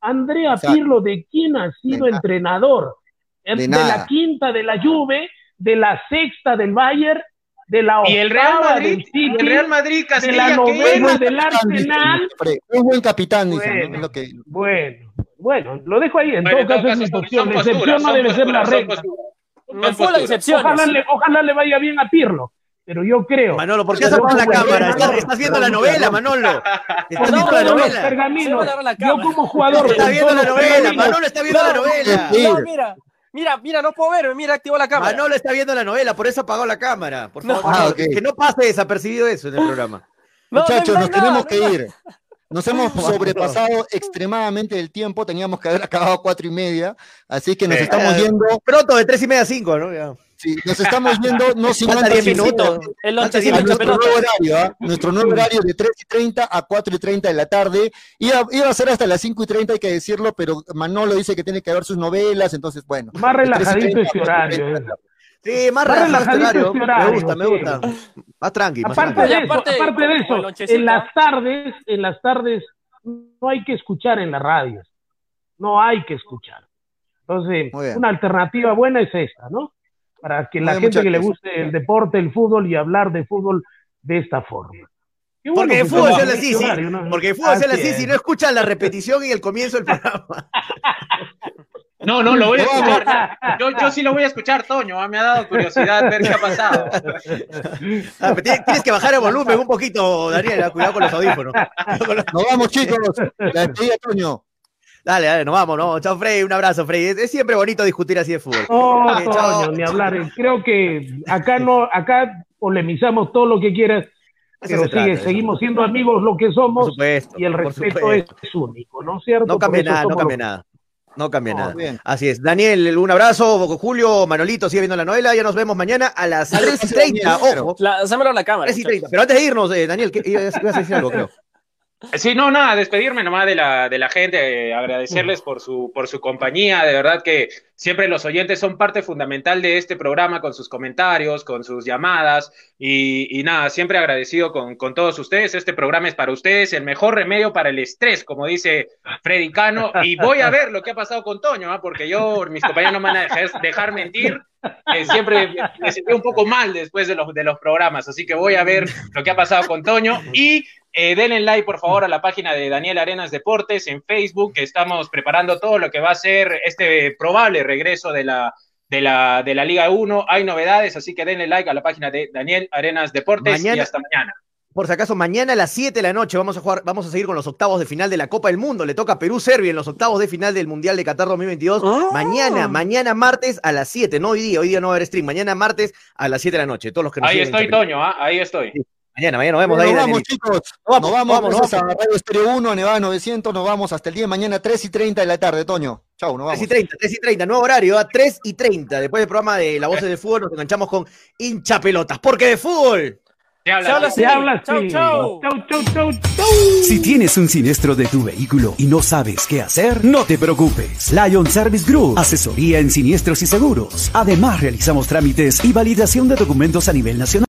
Andrea Exacto. Pirlo, ¿de quién ha sido De entrenador? De la quinta de la Juve, de la sexta del Bayern, de la Y el Real octava Madrid, del City, el Real Madrid de la Castilla, novena del Arsenal. Un buen capitán, dicen, ¿no? Bueno. Es lo que- Bueno, bueno, lo dejo ahí. En Bueno, todo en todo caso es mi son La excepción no debe ser la son regla. de excepciones. Ojalá le, ojalá le vaya bien a Pirlo, pero yo creo. Manolo, ¿por qué has apagado la cámara? entrenador, Estás, estás viendo la novela. Manolo. Estás viendo la novela. Yo como jugador. Está con viendo la novela. Manolo está viendo la No, novela. No, mira, mira, mira, no puedo ver, mira, activó la cámara. Manolo está viendo la novela, por eso apagó la cámara. Por No. favor, Ah, Manolo, que- que no pase desapercibido eso en el programa. No, Muchachos, nos nada, tenemos que ir. Nos hemos sobrepasado extremadamente del tiempo, teníamos que haber acabado a cuatro y media, así que nos estamos yendo, Pronto, de tres y media a cinco, ¿no? Ya. Sí, nos estamos yendo, no sin Falta antes 10 minutos. El nuestro nuevo horario, ¿ah? nuestro nuevo horario de 3 y 30 a 4 y 30 de la tarde. Iba, iba a ser hasta las 5 y 30, hay que decirlo, pero Manolo dice que tiene que ver sus novelas, entonces bueno. Más de 3 y relajadito 30 este a 4 y horario. 30 eh. Sí, más Más relajado este relajadito horario. este Me gusta, me sí. gusta. Más tranqui, más Aparte tranqui. de eso, aparte, aparte de eso, en las tardes, en las tardes no hay que escuchar en las radios, no hay que escuchar. Entonces, una alternativa buena es esta, ¿no? Para que la gente que le guste el deporte, el fútbol y hablar de fútbol de esta forma. Bueno Porque que el fútbol se así, sí. Porque el fútbol Así así, es. si no escuchan la repetición y el comienzo del programa. No, no, lo voy a escuchar. Yo, yo sí lo voy a escuchar, Toño. ah, Me ha dado curiosidad ver qué ha pasado. Ah, tienes, tienes que bajar el volumen un poquito, Daniela. Cuidado con los audífonos. Nos vamos, chicos. La despedida, Toño. Dale, dale, nos vamos, ¿no? Chao, Frey. Un abrazo, Frey. Es, es siempre bonito discutir así de fútbol. No. Toño, ni hablar. Creo que acá no, acá polemizamos todo lo que quieras, Eso pero se trata, sigue, eso. seguimos siendo amigos lo que Por somos supuesto. y el por respeto supuesto. es único, ¿no es cierto? No cambia nada, no cambia lo- nada. No cambia No, nada. bien. Así es. Daniel, un abrazo. Julio, Manolito, sigue viendo la novela. Ya nos vemos mañana a las Dale, 3 y pase, 30. Daniel, Ojo. La, la cámara. 3 y muchachos. 30. Pero antes de irnos, eh, Daniel, ¿qué, ibas ibas a decir algo, creo. Sí, no, nada, despedirme nomás de la, de la gente, eh, agradecerles por su, por su compañía, de verdad que siempre los oyentes son parte fundamental de este programa con sus comentarios, con sus llamadas y, y nada, siempre agradecido con, con todos ustedes, este programa es para ustedes, el mejor remedio para el estrés, como dice Freddy Cano, y voy a ver lo que ha pasado con Toño, ¿ah? porque yo, mis compañeros no me van a dejar, dejar mentir, eh, siempre me sentí un poco mal después de los, de los programas, así que voy a ver lo que ha pasado con Toño y Eh, denle like, por favor, a la página de Daniel Arenas Deportes en Facebook, que estamos preparando todo lo que va a ser este probable regreso de la, de la, de la Liga 1. Hay novedades, así que denle like a la página de Daniel Arenas Deportes y hasta mañana. Por si acaso, mañana a las 7 de la noche vamos a jugar, vamos a seguir con los octavos de final de la Copa del Mundo. Le toca a Perú-Serbia en los octavos de final del Mundial de Qatar 2022. Ah. Mañana, mañana martes a las 7, no hoy día, hoy día no va a haber stream. Mañana martes a las 7 de la noche. Todos los que nos Ahí estoy. Toño, ¿ah? ahí estoy. Mañana, mañana nos vemos. Nos ahí, vamos, chicos. Nos Nos vamos, vamos, vamos, gracias vamos. a Radio Estéreo 1, Nevada 900. Nos vamos hasta el día de mañana, 3 y 30 de la tarde, Toño. Chau, nos 3 vamos. y 30, 3 y 30, nuevo horario, a 3 y 30. Después del programa de La Voz del Fútbol nos enganchamos con hincha pelotas. Porque de fútbol. Se habla, Se habla chau. Chau, chau, chau, chau. Si tienes un siniestro de tu vehículo y no sabes qué hacer, no te preocupes. Lion Service Group, asesoría en siniestros y seguros. Además, realizamos trámites y validación de documentos a nivel nacional.